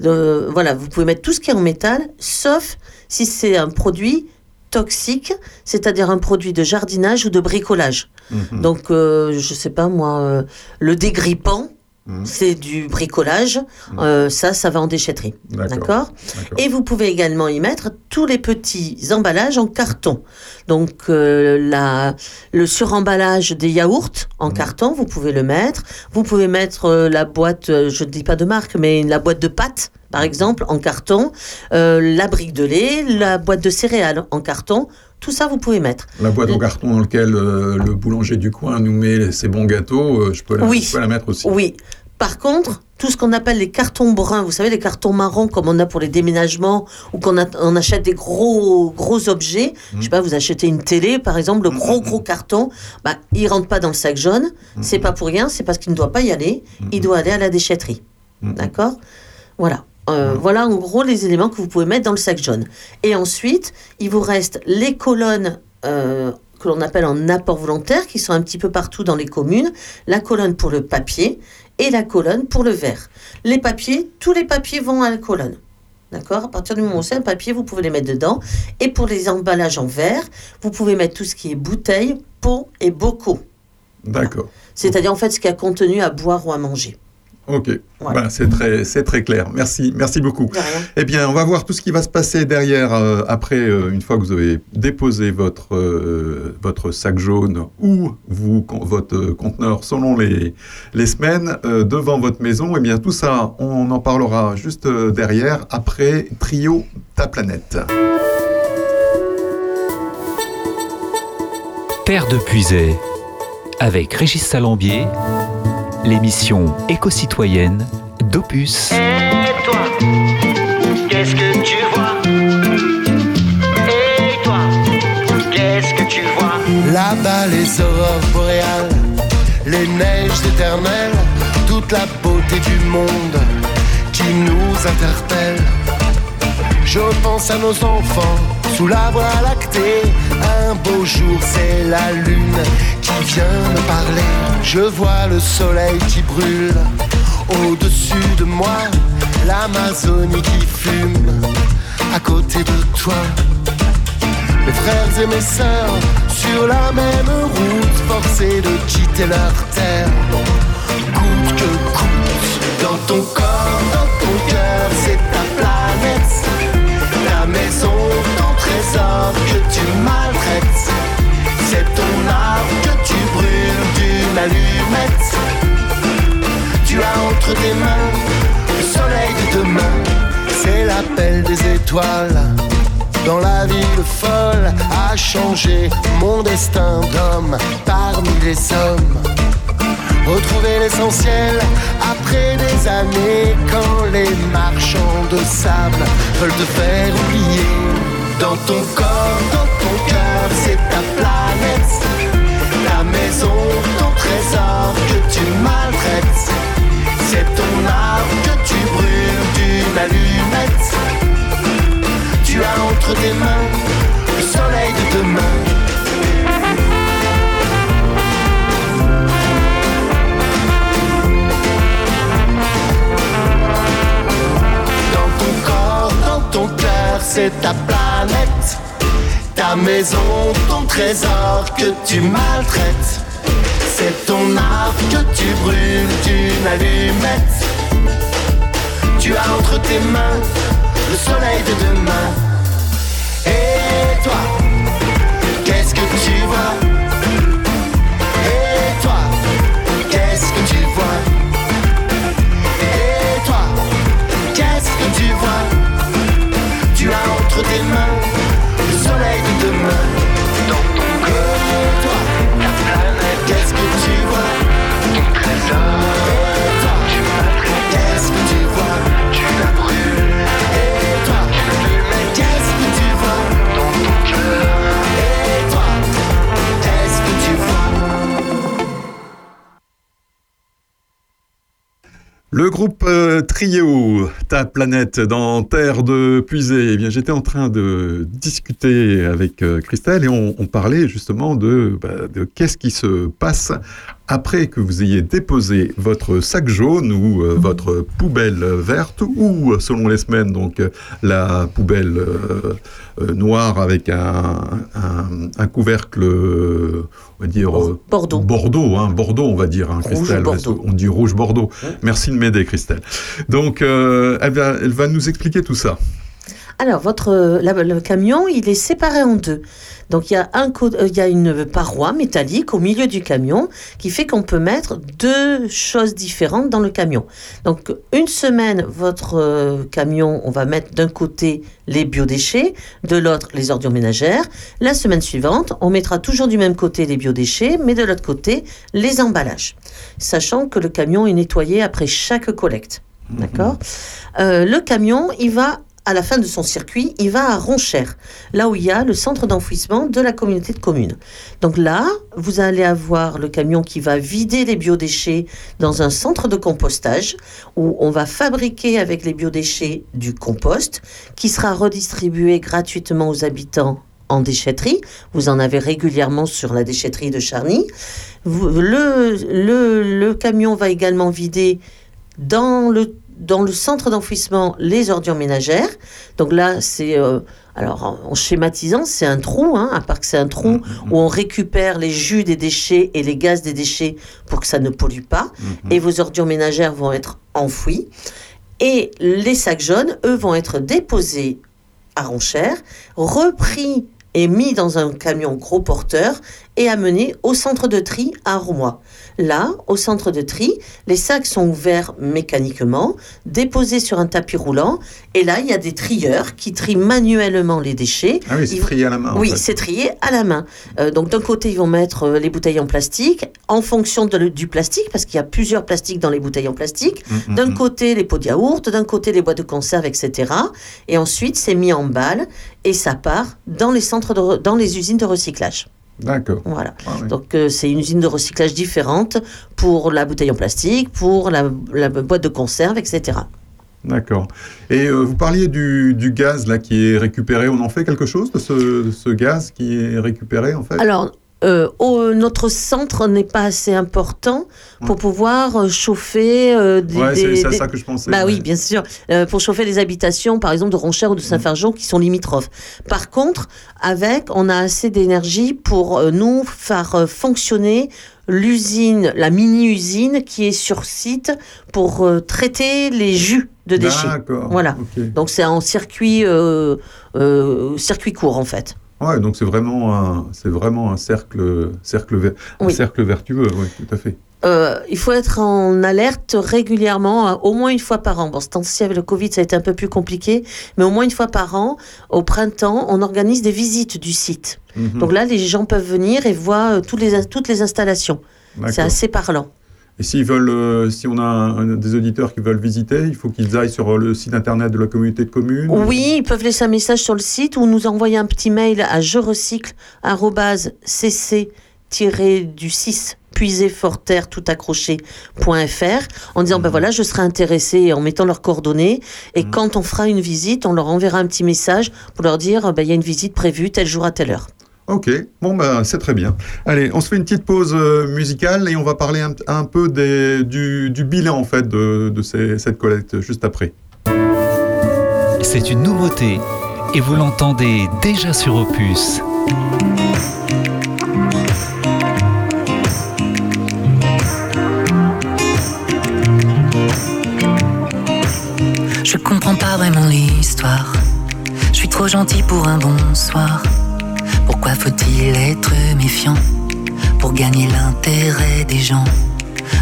Euh, voilà, vous pouvez mettre tout ce qui est en métal, sauf si c'est un produit toxique, c'est-à-dire un produit de jardinage ou de bricolage. Mhm. Donc, euh, je sais pas moi, euh, le dégrippant, C'est du bricolage. Euh, ça, ça va en déchetterie. D'accord. Et vous pouvez également y mettre tous les petits emballages en carton. Donc, euh, la, le suremballage des yaourts en carton, vous pouvez le mettre. Vous pouvez mettre euh, la boîte, euh, je ne dis pas de marque, mais la boîte de pâtes, par exemple, en carton. Euh, la brique de lait, la boîte de céréales en carton. Tout ça, vous pouvez mettre. La boîte en carton dans laquelle euh, le boulanger du coin nous met ses bons gâteaux, euh, je, peux la, Oui. je peux la mettre aussi. Oui. Par contre, tout ce qu'on appelle les cartons bruns, vous savez, les cartons marrons comme on a pour les déménagements ou qu'on on achète des gros gros objets, je sais pas, vous achetez une télé par exemple, le gros gros carton, bah, il rentre pas dans le sac jaune, c'est pas pour rien, c'est parce qu'il ne doit pas y aller, il doit aller à la déchetterie. D'accord? Voilà. Euh, Voilà en gros les éléments que vous pouvez mettre dans le sac jaune. Et ensuite, il vous reste les colonnes euh, que l'on appelle en apport volontaire, qui sont un petit peu partout dans les communes. La colonne pour le papier et la colonne pour le verre. Les papiers, tous les papiers vont à la colonne. D'accord? À partir du moment où c'est un papier, vous pouvez les mettre dedans. Et pour les emballages en verre, vous pouvez mettre tout ce qui est bouteilles, pots et bocaux. D'accord. C'est-à-dire en fait ce qui a contenu à boire ou à manger. Ok, Voilà. Ben, c'est très, c'est très clair. Merci, merci beaucoup. Eh bien, on va voir tout ce qui va se passer derrière euh, après, euh, une fois que vous avez déposé votre, euh, votre sac jaune ou vous, con- votre conteneur selon les, les semaines euh, devant votre maison. Eh bien, tout ça, on en parlera juste derrière, après Trio Ta Planète. Terre de Puisay, avec Régis Salambier, l'émission éco-citoyenne d'Opus. toi, qu'est-ce que tu vois? Et toi, qu'est-ce que tu vois? Là-bas, les aurores boréales, les neiges éternelles, toute la beauté du monde qui nous interpelle. Je pense à nos enfants sous la voie lactée. Un beau jour, c'est la lune qui vient me parler. Je vois le soleil qui brûle au-dessus de moi, l'Amazonie qui fume à côté de toi. Mes frères et mes sœurs sur la même route, forcés de quitter leur terre. Coûte que coûte, dans ton corps, Tu as entre tes mains le soleil de demain, c'est l'appel des étoiles dans la ville folle a changé mon destin d'homme parmi les hommes. Retrouver l'essentiel après des années quand les marchands de sable veulent te faire oublier. Dans ton corps, dans ton cœur, c'est ta planète, ta maison, trésor que tu maltraites. C'est ton arbre que tu brûles d'une allumette. Tu as entre tes mains le soleil de demain. Dans ton corps, dans ton cœur, c'est ta planète. Ta maison, ton trésor que tu maltraites. Ton arbre que tu brûles d'une allumette. Tu as entre tes mains le soleil de demain. Et toi, qu'est-ce que tu vois? Et toi, qu'est-ce que tu vois? Et toi, qu'est-ce que tu vois? Tu as entre tes mains Le groupe euh, Trio, Ta planète dans Terre de Puisée. Eh bien, j'étais en train de discuter avec euh, Christelle et on, on parlait justement de, bah, de qu'est-ce qui se passe après que vous ayez déposé votre sac jaune ou euh, votre poubelle verte ou, selon les semaines, donc la poubelle noire avec un, un- un couvercle, on va dire euh, Bordeaux. Bordeaux, hein, Bordeaux, on va dire, hein, Christelle. Bordeaux. On dit rouge Bordeaux. Merci de m'aider, Christelle. Donc, euh, elle, va, elle va nous expliquer tout ça. Alors, votre, euh, la- le camion, il est séparé en deux. Donc, il y, a un euh, il y a une paroi métallique au milieu du camion qui fait qu'on peut mettre deux choses différentes dans le camion. Donc, une semaine, votre euh, camion, on va mettre d'un côté les biodéchets, de l'autre les ordures ménagères. La semaine suivante, on mettra toujours du même côté les biodéchets, mais de l'autre côté les emballages. Sachant que le camion est nettoyé après chaque collecte. D'accord? Euh, Le camion, il va à la fin de son circuit, il va à Ronchère, là où il y a le centre d'enfouissement de la communauté de communes. Donc là, vous allez avoir le camion qui va vider les biodéchets dans un centre de compostage où on va fabriquer avec les biodéchets du compost qui sera redistribué gratuitement aux habitants en déchetterie. Vous en avez régulièrement sur la déchetterie de Charny. Le camion va également vider dans le, dans le centre d'enfouissement les ordures ménagères. Donc là, c'est. euh, alors, en, schématisant, c'est un trou, hein, à part que c'est un trou où on récupère les jus des déchets et les gaz des déchets pour que ça ne pollue pas. Et vos ordures ménagères vont être enfouies. Et les sacs jaunes, eux, vont être déposés à Ronchère, repris et mis dans un camion gros porteur et amenés au centre de tri à Roumois. Là, au centre de tri, les sacs sont ouverts mécaniquement, déposés sur un tapis roulant, et là, il y a des trieurs qui trient manuellement les déchets. Ah oui, c'est trié à la main. en oui, fait. c'est trié à la main. Euh, donc d'un côté, ils vont mettre euh, les bouteilles en plastique en fonction de du plastique, parce qu'il y a plusieurs plastiques dans les bouteilles en plastique. Mhm, D'un mhm. côté, les pots de yaourt, d'un côté, les boîtes de conserve, etc. Et ensuite, c'est mis en balle et ça part dans les centres, de dans les usines de recyclage. D'accord. Voilà. Ah oui. Donc euh, c'est une usine de recyclage différente pour la bouteille en plastique, pour la, la boîte de conserve, etc. D'accord. Et euh, vous parliez du, du gaz là qui est récupéré. On en fait quelque chose de ce, de ce gaz qui est récupéré en fait? Alors, euh, au- notre centre n'est pas assez important pour pouvoir euh, chauffer euh, des, Ouais, c'est- des- c'est à des- ça que je pensais, Bah ouais. oui, bien sûr. Euh, pour chauffer les habitations, par exemple, de Ronchère ou de Saint-Fargeau, qui sont limitrophes. Par contre, avec, on a assez d'énergie pour nous faire fonctionner l'usine, la mini-usine qui est sur site pour euh, traiter les jus de déchets. D'accord, Voilà. Donc c'est en circuit, euh, euh, circuit court en fait. Ouais, donc c'est vraiment un, c'est vraiment un cercle, cercle, ver- un cercle vertueux, oui, tout à fait. Euh, il faut être en alerte régulièrement, euh, au moins une fois par an. Bon, ce temps-ci, avec le Covid, ça a été un peu plus compliqué, mais au moins une fois par an, au printemps, on organise des visites du site. Mhm. Donc là, les gens peuvent venir et voir euh, toutes, les, toutes les installations. C'est assez parlant. Et s'ils veulent, euh, si on a un- un- des auditeurs qui veulent visiter, il faut qu'ils aillent sur euh, le site internet de la communauté de communes. Oui, ils peuvent laisser un message sur le site ou nous envoyer un petit mail à je recycle du 6 puiséforterre tout accroché.fr en disant ben voilà je serai intéressé en mettant leurs coordonnées. Et quand on fera une visite on leur enverra un petit message pour leur dire ben, il y a une visite prévue tel jour à telle heure Ok, bon bah c'est très bien. Allez, on se fait une petite pause euh, musicale et on va parler un, un peu des- du, du bilan en fait de, de ces- cette collecte juste après. C'est une nouveauté et vous l'entendez déjà sur Opus. Je comprends pas vraiment l'histoire. Je suis trop gentil pour un bonsoir. Pourquoi faut-il être méfiant pour gagner l'intérêt des gens?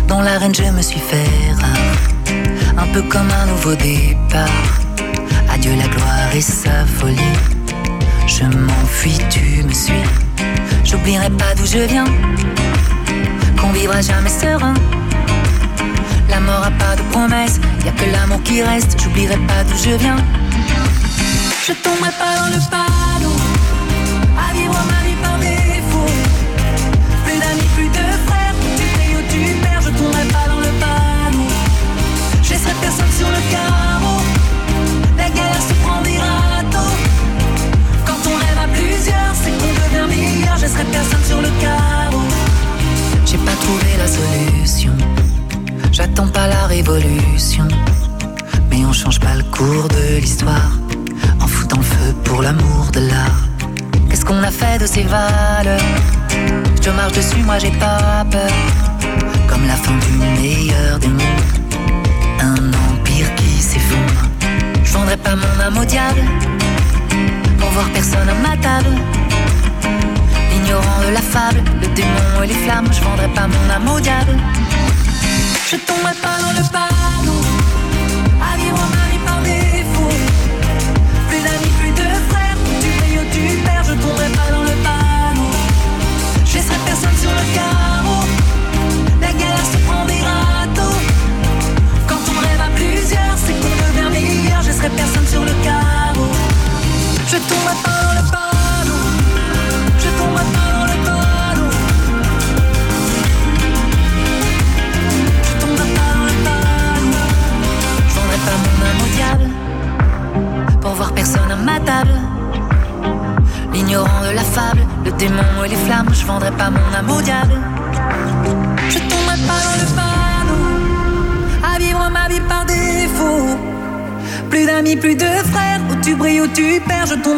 Dans l'arène, je me suis fait rare, un peu comme un nouveau départ. Adieu la gloire et sa folie. Je m'enfuis, tu me suis. J'oublierai pas d'où je viens, qu'on vivra jamais serein. La mort a pas de promesse, y a que l'amour qui reste. J'oublierai pas d'où je viens. Je tomberai pas dans le panneau, J'attends pas la révolution, mais on change pas le cours de l'histoire. En foutant le feu pour l'amour de l'art. Qu'est-ce qu'on a fait de ces valeurs? Je marche dessus, moi j'ai pas peur. Comme la fin du meilleur des mondes, s'effondre. Je vendrai pas mon âme au diable pour voir personne à ma table. Ignorant de la fable, le démon et les flammes, je vendrai pas mon âme au diable.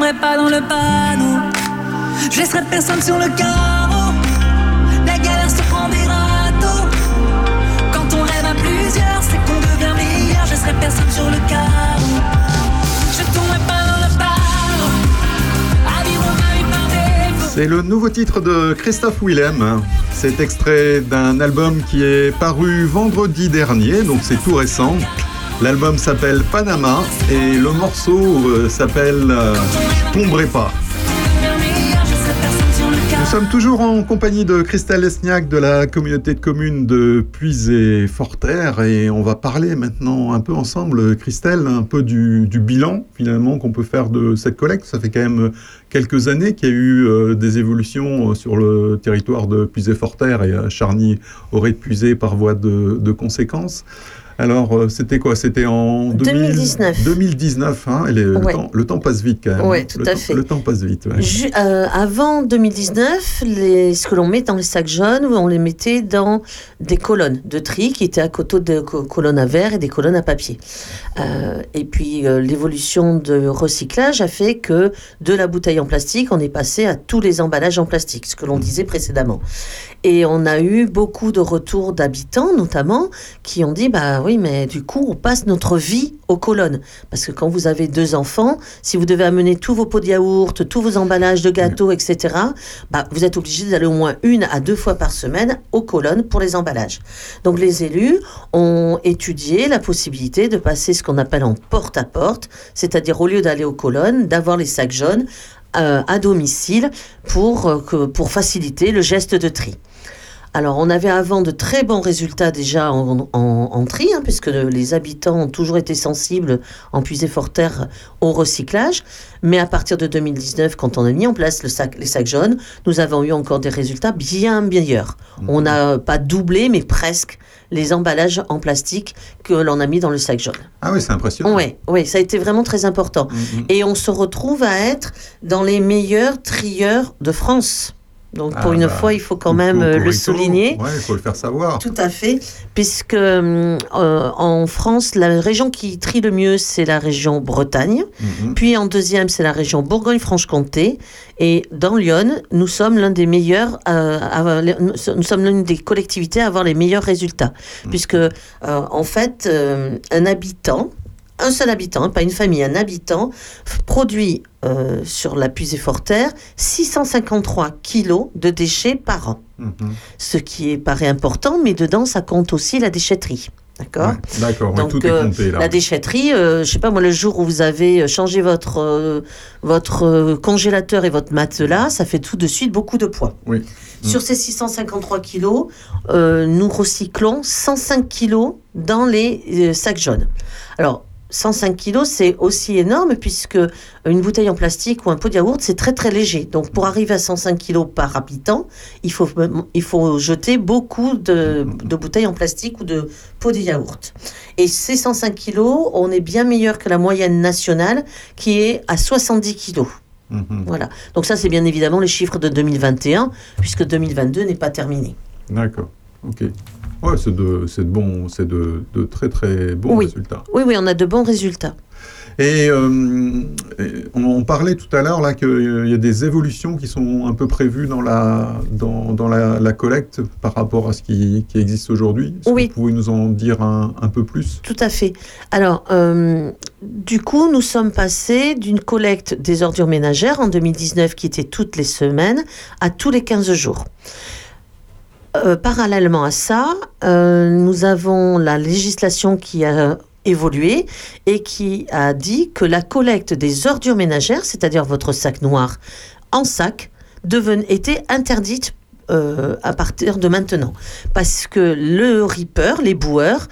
Tomberai pas dans le panneau. Je laisserai personne sur le carreau, la galère se prend des râteaux. Quand on rêve à plusieurs, c'est qu'on devient meilleur, je laisserai personne sur le carreau. Je tomberai pas dans le panneau. C'est le nouveau titre de Christophe Willem. C'est extrait d'un album qui est paru vendredi dernier, donc c'est tout récent. L'album s'appelle Panama et le morceau euh, s'appelle euh, Je tomberai pas. Nous sommes toujours en compagnie de Christelle Esniak de la communauté de communes de Puise et Forterre et on va parler maintenant un peu ensemble, Christelle, un peu du, bilan finalement qu'on peut faire de cette collecte. Ça fait quand même quelques années qu'il y a eu euh, des évolutions euh, sur le territoire de Puise et Forterre et Charny aurait puisé par voie de, de conséquence. Alors, euh, c'était quoi? C'était en 2000 2019. 2019, hein, le, temps, le temps passe vite quand même. Hein. tout le à temps- fait. Le temps passe vite. ouais. Euh, avant 2019, les, ce que l'on met dans les sacs jaunes, on les mettait dans des colonnes de tri qui étaient à côté de co- colonnes à verre et des colonnes à papier. Euh, et puis euh, l'évolution de recyclage a fait que de la bouteille en plastique, on est passé à tous les emballages en plastique, ce que l'on disait précédemment. Et on a eu beaucoup de retours d'habitants, notamment, qui ont dit bah oui, mais du coup, on passe notre vie aux colonnes. Parce que quand vous avez deux enfants, si vous devez amener tous vos pots de yaourt, tous vos emballages de gâteaux, etc., bah, vous êtes obligé d'aller au moins une à deux fois par semaine aux colonnes pour les emballages. Donc les élus ont étudié la possibilité de passer ce qu'on appelle en porte-à-porte, c'est-à-dire au lieu d'aller aux colonnes, d'avoir les sacs jaunes euh, à domicile pour, euh, que, pour faciliter le geste de tri. Alors, on avait avant de très bons résultats déjà en, en, en tri, hein, puisque les habitants ont toujours été sensibles en puisée forterre au recyclage. Mais à partir de 2019, quand on a mis en place le sac, les sacs jaunes, nous avons eu encore des résultats bien meilleurs. On n'a pas doublé, mais presque les emballages en plastique que l'on a mis dans le sac jaune. Ah oui, c'est impressionnant. Oui, oui, ça a été vraiment très important. Et on se retrouve à être dans les meilleurs trieurs de France. Donc pour Ah une bah, fois, il faut quand même euh, le souligner. Ouais, il faut le faire savoir. Tout à fait, puisque euh, en France, la région qui trie le mieux, c'est la région Bretagne. Mhm. Puis en deuxième, c'est la région Bourgogne-Franche-Comté. Et dans Lyon, nous sommes l'un des meilleurs, euh, à nous sommes l'une des collectivités à avoir les meilleurs résultats. Puisque, euh, en fait, euh, un habitant, un seul habitant, pas une famille, un habitant, produit euh, sur la puisée forterre 653 kilos de déchets par an. Mhm. Ce qui est, paraît important, mais dedans, ça compte aussi la déchetterie. D'accord Ouais, D'accord, tout est euh, compté là. la déchetterie, euh, je sais pas moi, le jour où vous avez changé votre, euh, votre congélateur et votre matelas, ça fait tout de suite beaucoup de poids. Oui. Sur ces 653 kilos, nous recyclons 105 kilos dans les sacs jaunes. Alors, 105 kilos, c'est aussi énorme puisque une bouteille en plastique ou un pot de yaourt, c'est très très léger. Donc, pour arriver à 105 kilos par habitant, il faut, il faut jeter beaucoup de, de bouteilles en plastique ou de pots de yaourt. Et ces 105 kilos, on est bien meilleur que la moyenne nationale qui est à 70 kilos. Mhm. Voilà. Donc ça, c'est bien évidemment les chiffres de 2021, puisque 2022 n'est pas terminé. D'accord. Ok. Ouais, c'est de, c'est de bons, c'est de, de très très bons Oui. résultats. Oui, oui, on a de bons résultats. Et euh, et on, on parlait tout à l'heure là qu'il y a des évolutions qui sont un peu prévues dans la dans, dans la, la collecte par rapport à ce qui, qui existe aujourd'hui. Oui. que Vous pouvez nous en dire un, un peu plus? Tout à fait. Alors, euh, du coup, nous sommes passés d'une collecte des ordures ménagères en 2019 qui était toutes les semaines à tous les 15 jours. Euh, parallèlement à ça, euh, nous avons la législation qui a évolué et qui a dit que la collecte des ordures ménagères, c'est-à-dire votre sac noir en sac, deven- était interdite euh, à partir de maintenant. Parce que le ripper, les boueurs,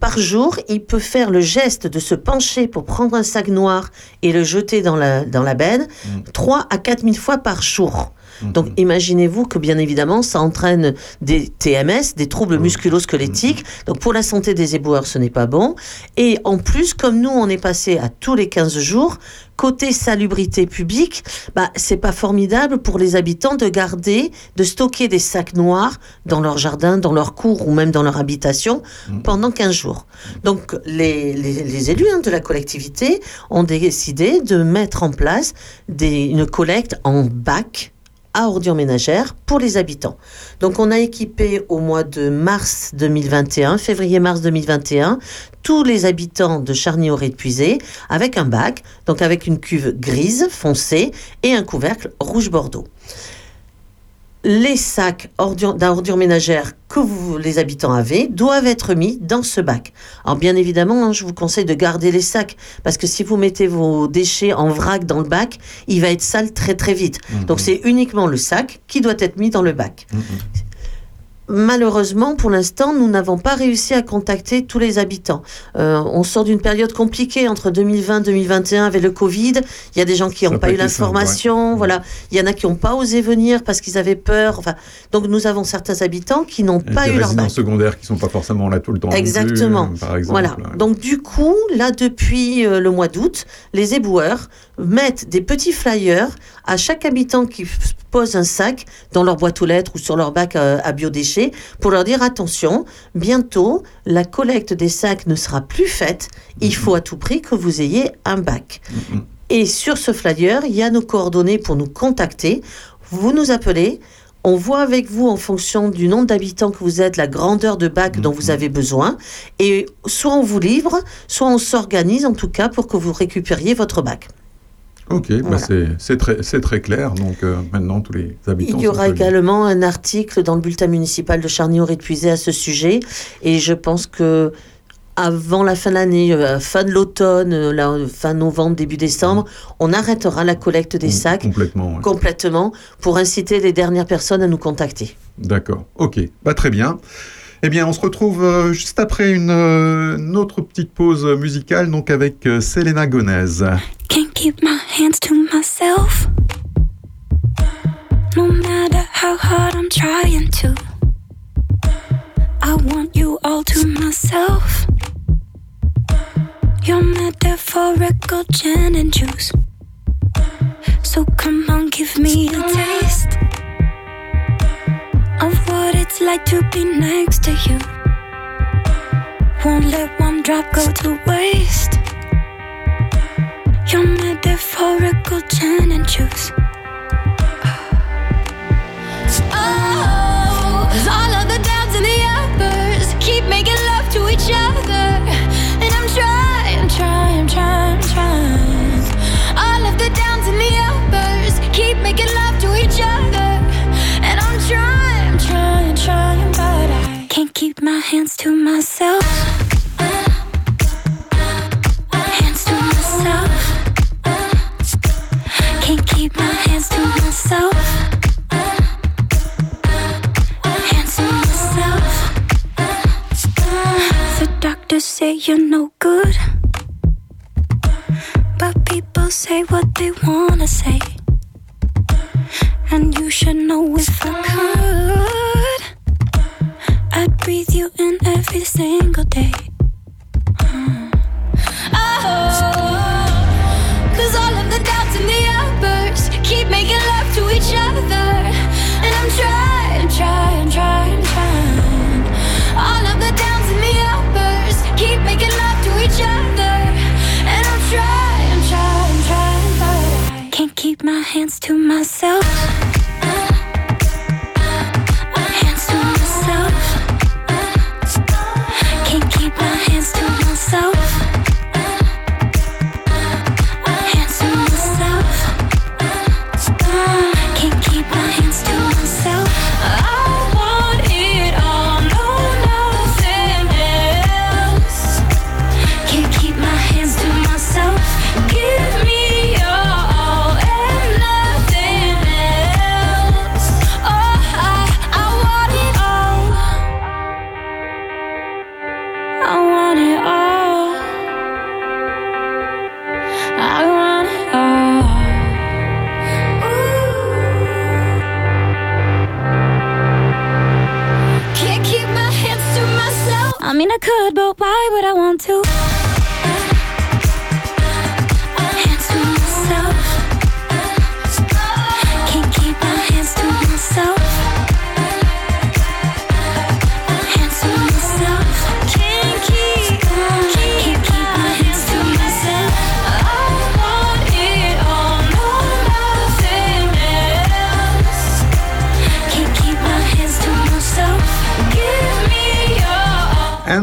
par jour, il peut faire le geste de se pencher pour prendre un sac noir et le jeter dans la, dans la benne 3 à 4 000 fois par jour. Donc imaginez-vous que bien évidemment ça entraîne des TMS, des troubles musculo-squelettiques. Donc pour la santé des éboueurs ce n'est pas bon. Et en plus comme nous on est passé à tous les 15 jours, côté salubrité publique, bah, c'est pas formidable pour les habitants de garder, de stocker des sacs noirs dans leur jardin, dans leur cour ou même dans leur habitation pendant 15 jours. Donc les, les, les élus hein, de la collectivité ont décidé de mettre en place des, une collecte en bac à ordures ménagères pour les habitants. Donc on a équipé au mois de mars 2021, février-mars 2021, tous les habitants de Charny-Auré de Puisé avec un bac, donc avec une cuve grise foncée et un couvercle rouge bordeaux. Les sacs ordures- d'ordures ménagères que vous, les habitants avez doivent être mis dans ce bac. Alors bien évidemment, hein, je vous conseille de garder les sacs parce que si vous mettez vos déchets en vrac dans le bac, il va être sale très très vite. Donc c'est uniquement le sac qui doit être mis dans le bac. Malheureusement, pour l'instant, nous n'avons pas réussi à contacter tous les habitants. Euh, on sort d'une période compliquée entre 2020 et 2021 avec le Covid. Il y a des gens qui n'ont pas eu l'information. Voilà. Il y en a qui n'ont pas osé venir parce qu'ils avaient peur. Enfin, donc nous avons certains habitants qui n'ont pas des eu leur bac. secondaires qui sont pas forcément là tout le temps. plus, Exactement. par exemple. Voilà. Donc du coup, là depuis euh, le mois d'août, les éboueurs mettent des petits flyers à chaque habitant qui f- pose un sac dans leur boîte aux lettres ou sur leur bac euh, à biodéchets pour leur dire attention, bientôt la collecte des sacs ne sera plus faite. Il faut à tout prix que vous ayez un bac. Et sur ce flyer, il y a nos coordonnées pour nous contacter. Vous nous appelez. On voit avec vous en fonction du nombre d'habitants que vous êtes, la grandeur de bac dont vous avez besoin. Et soit on vous livre, soit on s'organise en tout cas pour que vous récupériez votre bac. Ok, bah c'est c'est très, c'est très clair. Donc euh, maintenant, tous les habitants. Il y aura également un article dans le bulletin municipal de Charny-Auré de Puisé à ce sujet. Et je pense que avant la fin de l'année, euh, fin de l'automne, euh, fin novembre, début décembre, on arrêtera la collecte des sacs Complètement. ouais. complètement pour inciter les dernières personnes à nous contacter. D'accord. Ok. Bah, très bien. Eh bien, on se retrouve euh, juste après une, euh, une autre petite pause musicale, donc avec euh, Selena Gomez. Can't keep my hands to myself. No matter how hard I'm trying to. I want you all to myself. Your metaphorical gin and juice. So come on, give me a taste of what it's like to be next to you. Won't let one drop go to waste. Your metaphorical gin and juice. Oh, my hands to myself. Hands to myself. Can't keep my hands to myself. Hands to myself. The doctors say you're no good. But people say what they wanna say. And you should know if I could. I breathe you in every single day. Uh-huh. Oh, cause all of the doubts and the outbursts keep making love to each other. And I'm trying, trying, trying, trying. All of the downs and the outbursts keep making love to each other. And I'm trying, trying, trying, trying. Can't keep my hands to myself. Could, but why would I want to?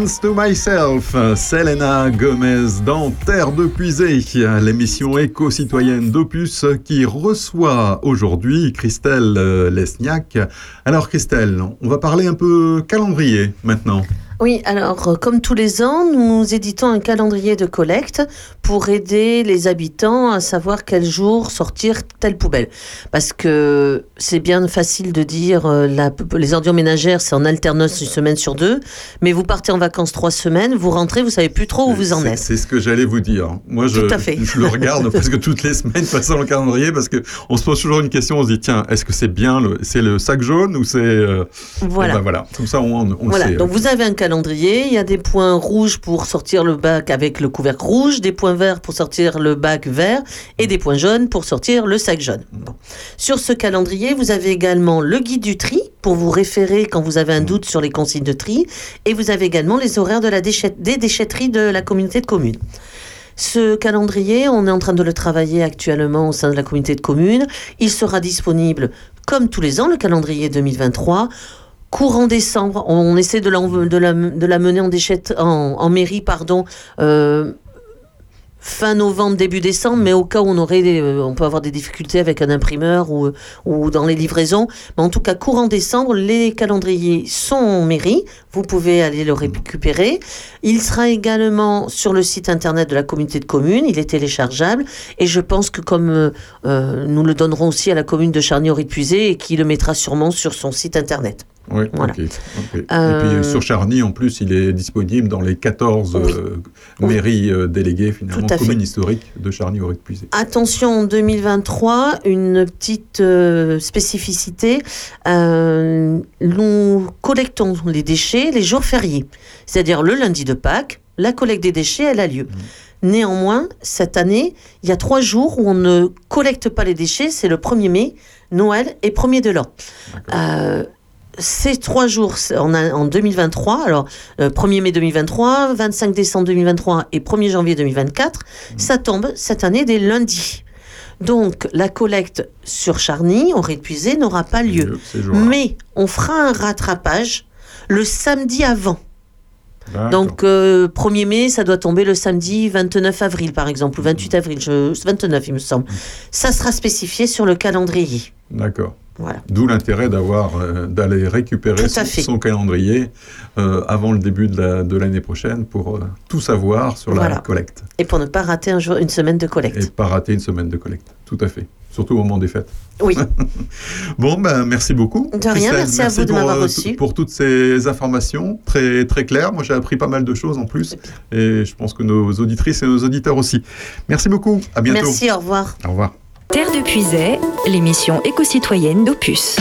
To Myself, Selena Gomez dans Terre de Puisée, l'émission éco-citoyenne d'Opus qui reçoit aujourd'hui Christelle euh, Lesniak. Alors Christelle, on va parler un peu calendrier maintenant. Oui, alors euh, comme tous les ans, nous éditons un calendrier de collecte pour aider les habitants à savoir quel jour sortir telle poubelle. Parce que c'est bien facile de dire euh, la- les ordures ménagères, c'est en alternance une semaine sur deux, mais vous partez en vacances trois semaines, vous rentrez, vous savez plus trop où vous en êtes. C'est ce que j'allais vous dire. Moi, je, Tout à fait. je le regarde presque toutes les semaines passant le calendrier parce que on se pose toujours une question. On se dit tiens, est-ce que c'est bien le, c'est le sac jaune ou c'est euh, Voilà. eh ben voilà. Comme ça, on, on Voilà, sait. donc vous avez un calendrier, il y a des points rouges pour sortir le bac avec le couvercle rouge, des points verts pour sortir le bac vert et des points jaunes pour sortir le sac jaune. Bon. Sur ce calendrier, vous avez également le guide du tri pour vous référer quand vous avez un doute sur les consignes de tri et vous avez également les horaires de la des déchetteries de la communauté de communes. Ce calendrier, on est en train de le travailler actuellement au sein de la communauté de communes. Il sera disponible comme tous les ans, le calendrier 2023. Courant décembre, on essaie de la, de de mener en, en, mairie, pardon, euh, fin novembre, début décembre, mais au cas où on aurait, euh, peut avoir des difficultés avec un imprimeur ou, dans les livraisons. Mais en tout cas, courant décembre, les calendriers sont en mairie. Vous pouvez aller le récupérer. Il sera également sur le site internet de la communauté de communes. Il est téléchargeable. Et je pense que comme euh, nous le donnerons aussi à la commune de Charny-Aury-de-Puisée et qui le mettra sûrement sur son site internet. Oui, Voilà. ok, ok. Euh, Et puis sur Charny, en plus, il est disponible dans les 14 euh, mairies euh, déléguées, finalement, communes historiques de charny auray de puisée Attention, en 2023, une petite euh, spécificité. Euh, nous collectons les déchets les jours fériés, c'est-à-dire le lundi de Pâques. La collecte des déchets, elle a lieu. Néanmoins, cette année, il y a trois jours où on ne collecte pas les déchets. C'est le 1er mai, Noël et 1er de l'an. Euh, ces trois jours en, a- en 2023, alors euh, 1er mai 2023, 25 décembre 2023 et 1er janvier 2024, ça tombe cette année des lundis. Donc la collecte sur Charny, en répuisé, n'aura pas lieu. ces jours-là. Mais on fera un rattrapage le samedi avant. Donc, euh, 1er mai, ça doit tomber le samedi 29 avril, par exemple, ou 28 avril, je, 29, il me semble. Ça sera spécifié sur le calendrier. D'accord. Voilà. D'où l'intérêt d'avoir euh, d'aller récupérer son, calendrier euh, avant le début de la- de l'année prochaine pour euh, tout savoir sur la collecte Et pour ne pas rater un jour, une semaine de collecte. et pas rater une semaine de collecte. Tout à fait. Surtout au moment des fêtes. Oui. Bon, ben merci beaucoup. De rien, Christelle. merci à vous de m'avoir reçu. Pour toutes ces informations très, très claires. Moi, j'ai appris pas mal de choses en plus. Et je pense que nos auditrices et nos auditeurs aussi. Merci beaucoup. À bientôt. Merci, au revoir. Au revoir. Terre de Puisay, l'émission éco-citoyenne d'Opus.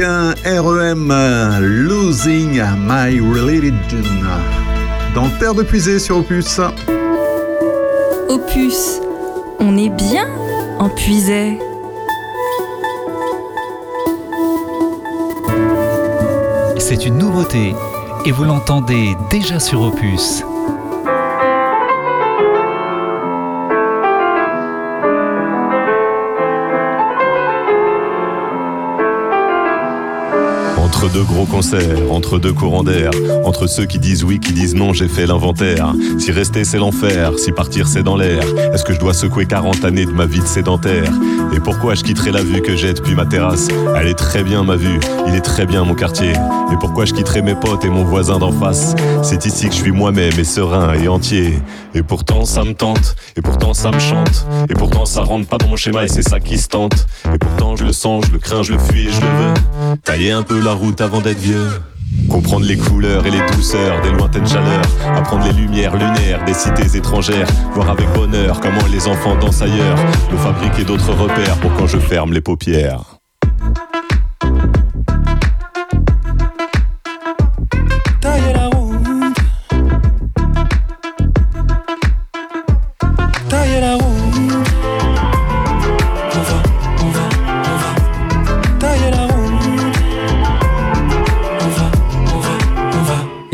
Américain REM Losing My Religion dans Terre de Puisée sur Opus. Opus, on est bien en puisée. C'est une nouveauté et vous l'entendez déjà sur Opus. Deux gros concerts, entre deux courants d'air, entre ceux qui disent oui, qui disent non, j'ai fait l'inventaire. Si rester c'est l'enfer, si partir c'est dans l'air, est-ce que je dois secouer 40 années de ma vie de sédentaire? Et pourquoi je quitterai la vue que j'ai depuis ma terrasse? Elle est très bien ma vue, il est très bien mon quartier. Et pourquoi je quitterai mes potes et mon voisin d'en face? C'est ici que je suis moi-même et serein et entier. Et pourtant ça me tente, et pourtant ça me chante, et pourtant ça rentre pas dans mon schéma et c'est ça qui se tente. Et pourtant je le sens, je le crains, je le fuis et je le veux. Tailler un peu la route avant d'être vieux. Comprendre les couleurs et les douceurs des lointaines chaleurs, apprendre les lumières lunaires des cités étrangères, voir avec bonheur comment les enfants dansent ailleurs, me fabriquer d'autres repères pour quand je ferme les paupières.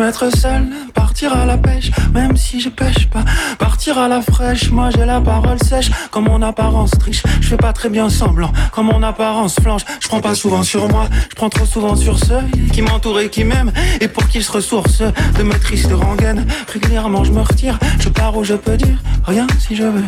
J'aime être seul, partir à la pêche, même si je pêche pas. Partir à la fraîche, moi j'ai la parole sèche, comme mon apparence triche. Je fais pas très bien semblant, comme mon apparence flanche. Je prends pas souvent sur moi, je prends trop souvent sur ceux qui m'entourent et qui m'aiment, et pour qu'ils se ressourcent de mes tristes rengaines. Régulièrement je me retire, je pars où je peux dire rien si je veux.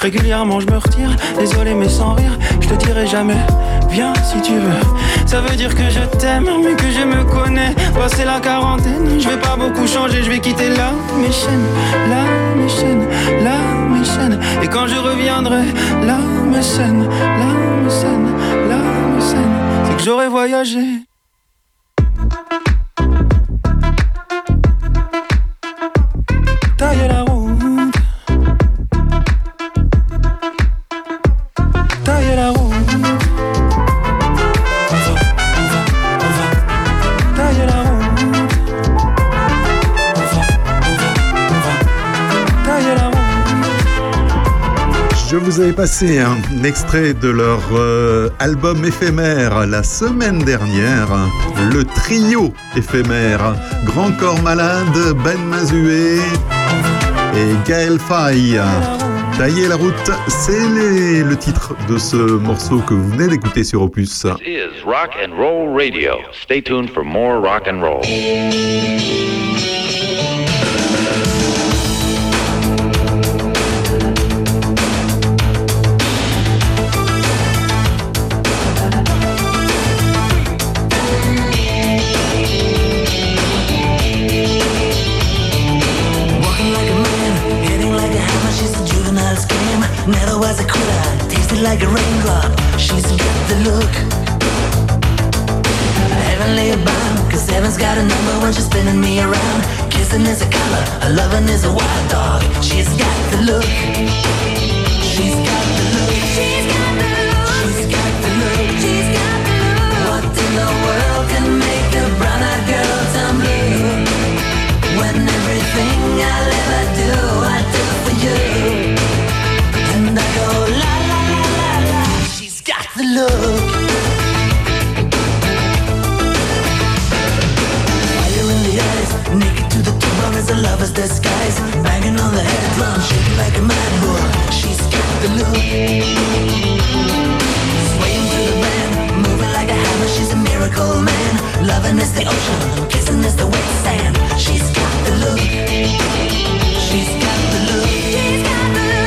Régulièrement je me retire, désolé mais sans rire, je te dirai jamais, viens si tu veux. Ça veut dire que je t'aime, mais que je me connais. Passé la quarantaine, je vais pas beaucoup changer, je vais quitter là mes chaînes, là mes chaînes, là mes chaînes. Et quand je reviendrai, là mes scènes, là mes scènes, là mes scènes, c'est que j'aurais voyagé. Vous avais passé un extrait de leur euh, album éphémère la semaine dernière, le trio éphémère, Grand Corps Malade, Ben Mazué et Gaël Faye. Tailler la route, c'est le titre de ce morceau que vous venez d'écouter sur Opus. is Rock and Roll Radio. Stay tuned for more rock and roll. Like a raindrop. She's got the look. Heavenly bound, cause heaven's got a number when she's spinning me around. Kissing is a color, a loving is a wild dog. She's got the look. She's got the look. She's got the look. She's got the look. She's got the look. What in the world can make a brown-eyed girl turn blue? When everything I'll ever do look. Fire in the eyes, naked to the tone as a lover's disguise. Banging on the head drum, shaking like a mad bull. She's got the look. Swaying to the band, moving like a hammer. She's a miracle man. Loving is the ocean, kissing is the wet sand. She's got the look. She's got the look. She's got the look.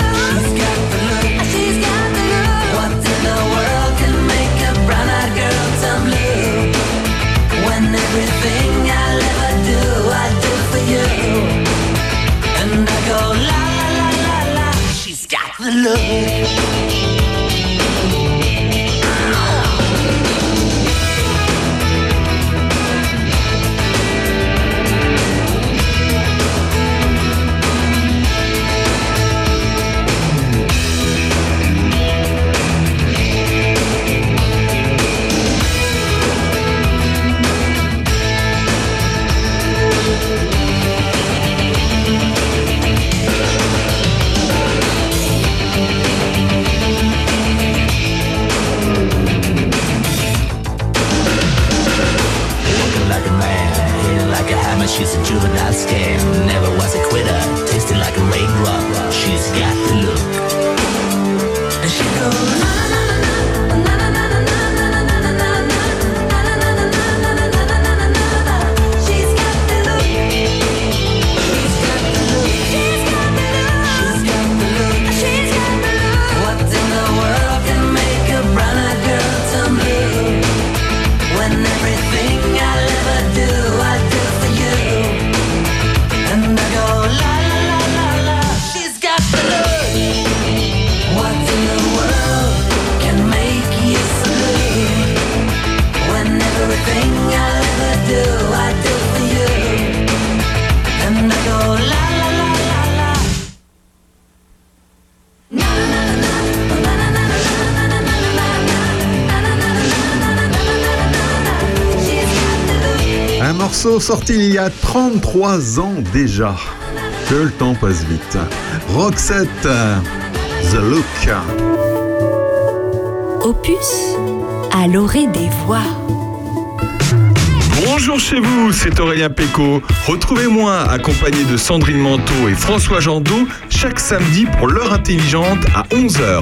love. Sorti il y a 33 ans déjà. Que le temps passe vite. Roxette, The Look. Opus à l'orée des voix. Bonjour chez vous, c'est Aurélien Péco. Retrouvez-moi accompagné de Sandrine Manteau et François Jandot chaque samedi pour l'heure intelligente à 11h.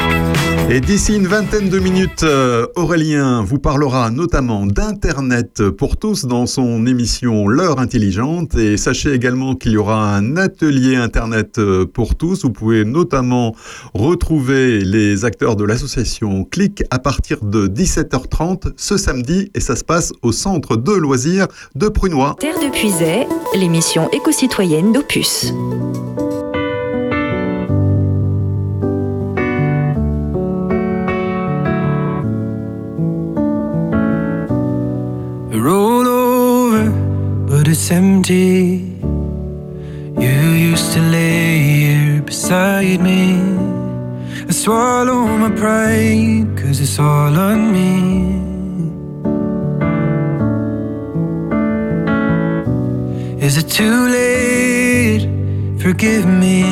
Et d'ici une vingtaine de minutes, euh, Aurélien vous parlera notamment d'Internet pour tous dans son émission L'heure intelligente. Et sachez également qu'il y aura un atelier Internet euh, pour tous. Vous pouvez notamment retrouver les acteurs de l'association Click à partir de 17h30 ce samedi. Et ça se passe au centre de loisirs de Prunois. Terre de Puisay, l'émission éco-citoyenne d'Opus. But it's empty. You used to lay here beside me. I swallow my pride, cause it's all on me. Is it too late? Forgive me.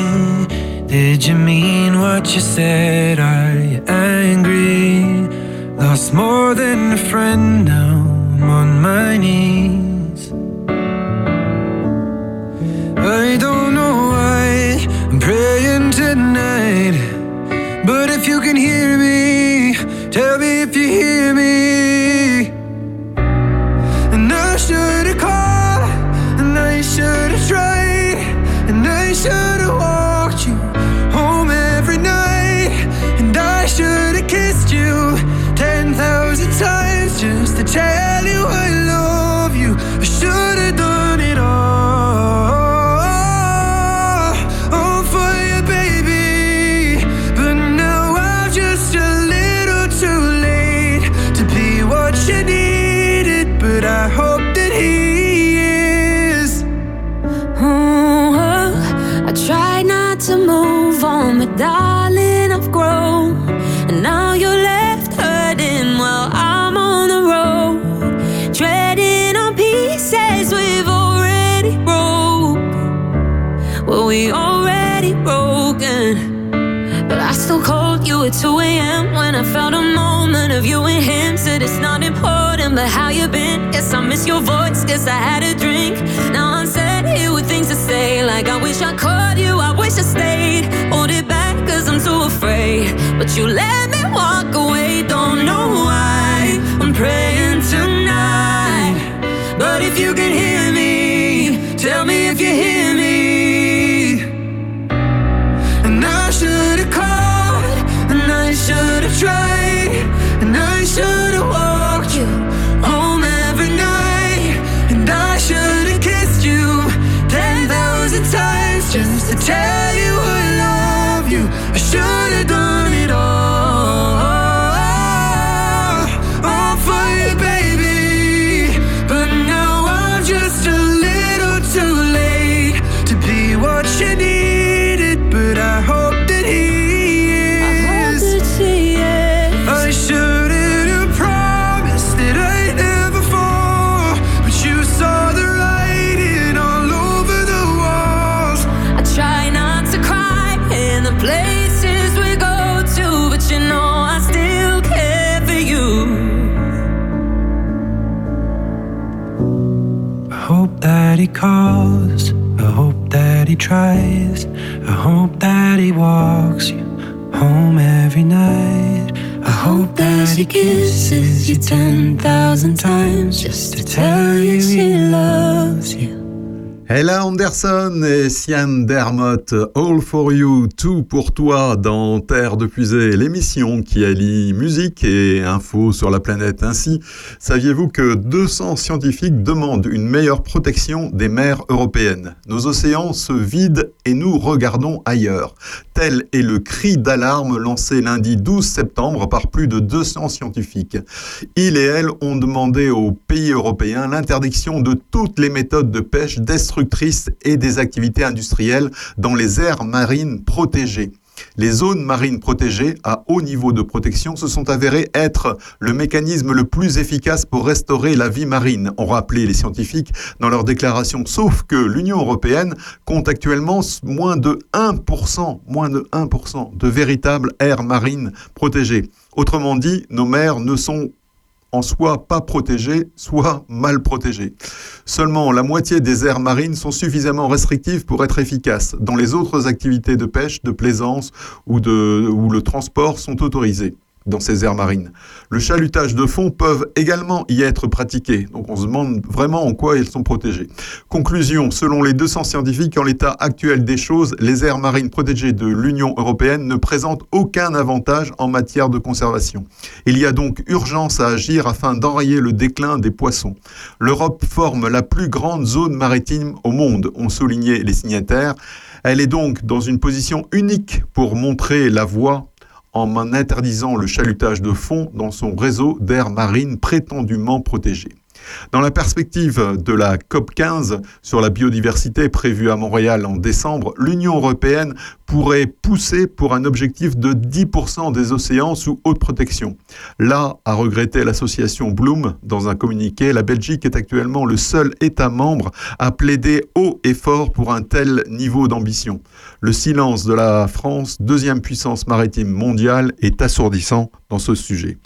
Did you mean what you said? Are you angry? Lost more than a friend now. I'm on my knees. I don't know why I'm praying tonight. But if you can hear me, tell me if you hear me. And I should have called, and I should have tried, and I should have walked you home every night, and I should have kissed you ten thousand times just to tell but how you've been? Guess I miss your voice, guess I had a drink. Now I'm sat here with things to say. Like I wish I called you, I wish I stayed. Hold it back, cause I'm too afraid. But you let me walk away, don't know why. I'm praying hope that he calls. I hope that he tries. I hope that he walks you home every night. I hope that he kisses you ten thousand times just to tell you he loves you. Ella Anderson et Sian Dermott, All for You, tout pour toi dans Terre de Pusée, l'émission qui allie musique et info sur la planète. Ainsi, saviez-vous que 200 scientifiques demandent une meilleure protection des mers européennes? Nos océans se vident et nous regardons ailleurs. Tel est le cri d'alarme lancé lundi 12 septembre par plus de 200 scientifiques. Ils et elles ont demandé aux pays européens l'interdiction de toutes les méthodes de pêche et des activités industrielles dans les aires marines protégées. Les zones marines protégées à haut niveau de protection se sont avérées être le mécanisme le plus efficace pour restaurer la vie marine, ont rappelé les scientifiques dans leur déclaration. Sauf que l'Union européenne compte actuellement moins de 1%, moins de 1% de véritables aires marines protégées. Autrement dit, nos mers ne sont en soit pas protégées, soit mal protégées. Seulement la moitié des aires marines sont suffisamment restrictives pour être efficaces. Dans les autres activités de pêche, de plaisance ou, de, le transport sont autorisées dans ces aires marines. Le chalutage de fond peuvent également y être pratiqués. Donc on se demande vraiment en quoi elles sont protégées. Conclusion, selon les 200 scientifiques, en l'état actuel des choses, les aires marines protégées de l'Union européenne ne présentent aucun avantage en matière de conservation. Il y a donc urgence à agir afin d'enrayer le déclin des poissons. L'Europe forme la plus grande zone maritime au monde, ont souligné les signataires. Elle est donc dans une position unique pour montrer la voie en interdisant le chalutage de fond dans son réseau d'aires marines prétendument protégées. Dans la perspective de la COP 15 sur la biodiversité prévue à Montréal en décembre, l'Union européenne pourrait pousser pour un objectif de 10% des océans sous haute protection. Là, a regretté l'association Bloom dans un communiqué, la Belgique est actuellement le seul État membre à plaider haut et fort pour un tel niveau d'ambition. Le silence de la France, deuxième puissance maritime mondiale, est assourdissant dans ce sujet.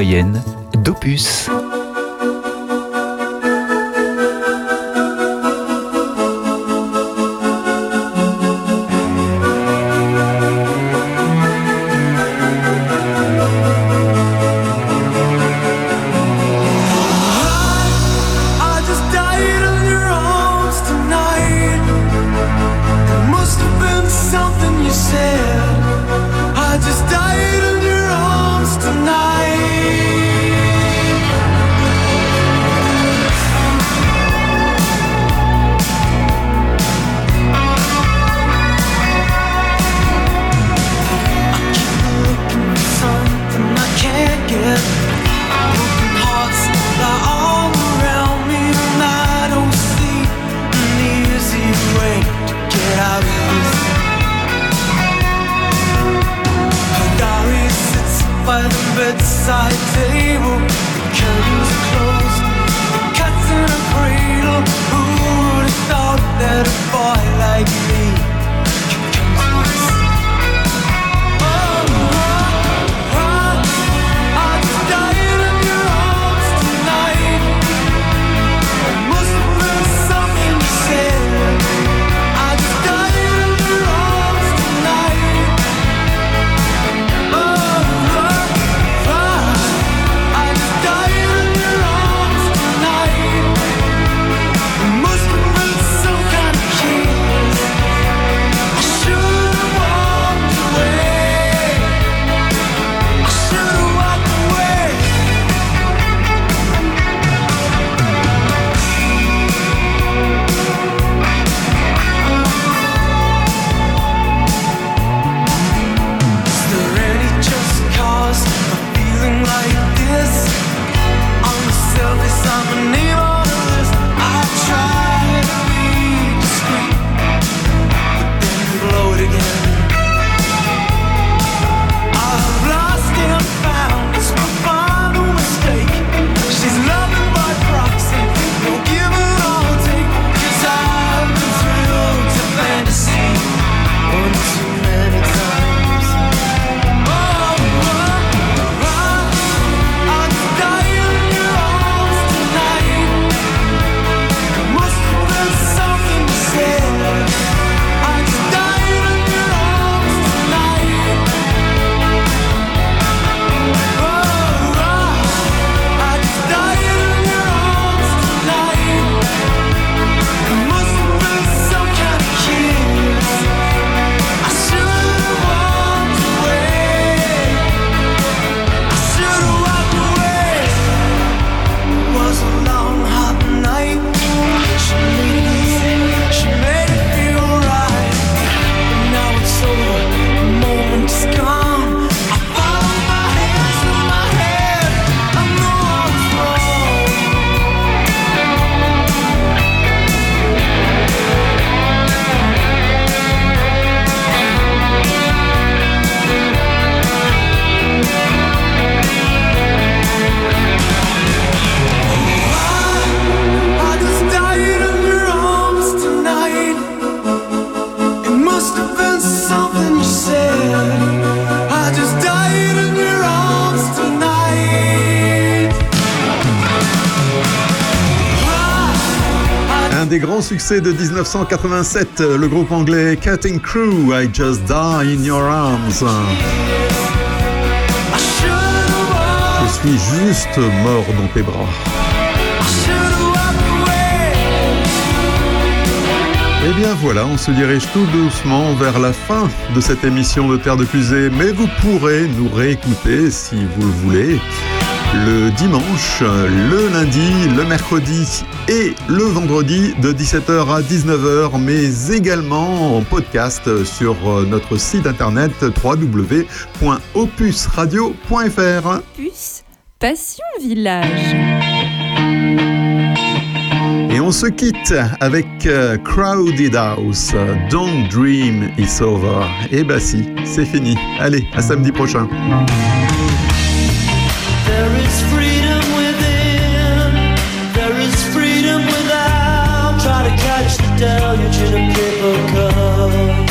Éco-citoyenne de 1987, le groupe anglais Cutting Crew, I Just Die in Your Arms. Je suis juste mort dans tes bras. Et bien voilà, on se dirige tout doucement vers la fin de cette émission de Terre de Cusée, mais vous pourrez nous réécouter si vous le voulez le dimanche, le lundi, le mercredi et le vendredi de 17h à 19h, mais également en podcast sur euh, notre site internet www.opusradio.fr. Opus Passion Village. Et on se quitte avec euh, Crowded House. Don't Dream It's Over. Et bah si, c'est fini. Allez, à samedi prochain. tell you to the people come.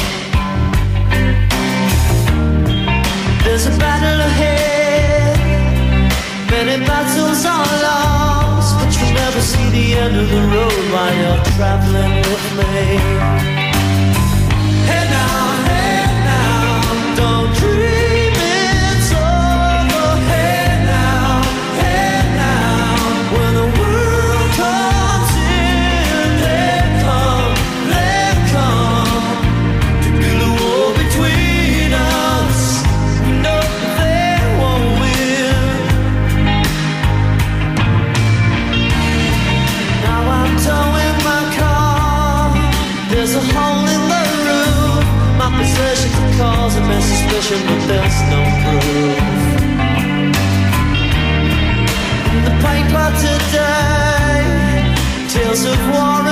There's a battle ahead, many battles are lost, but you'll never see the end of the road while you're traveling with me. of war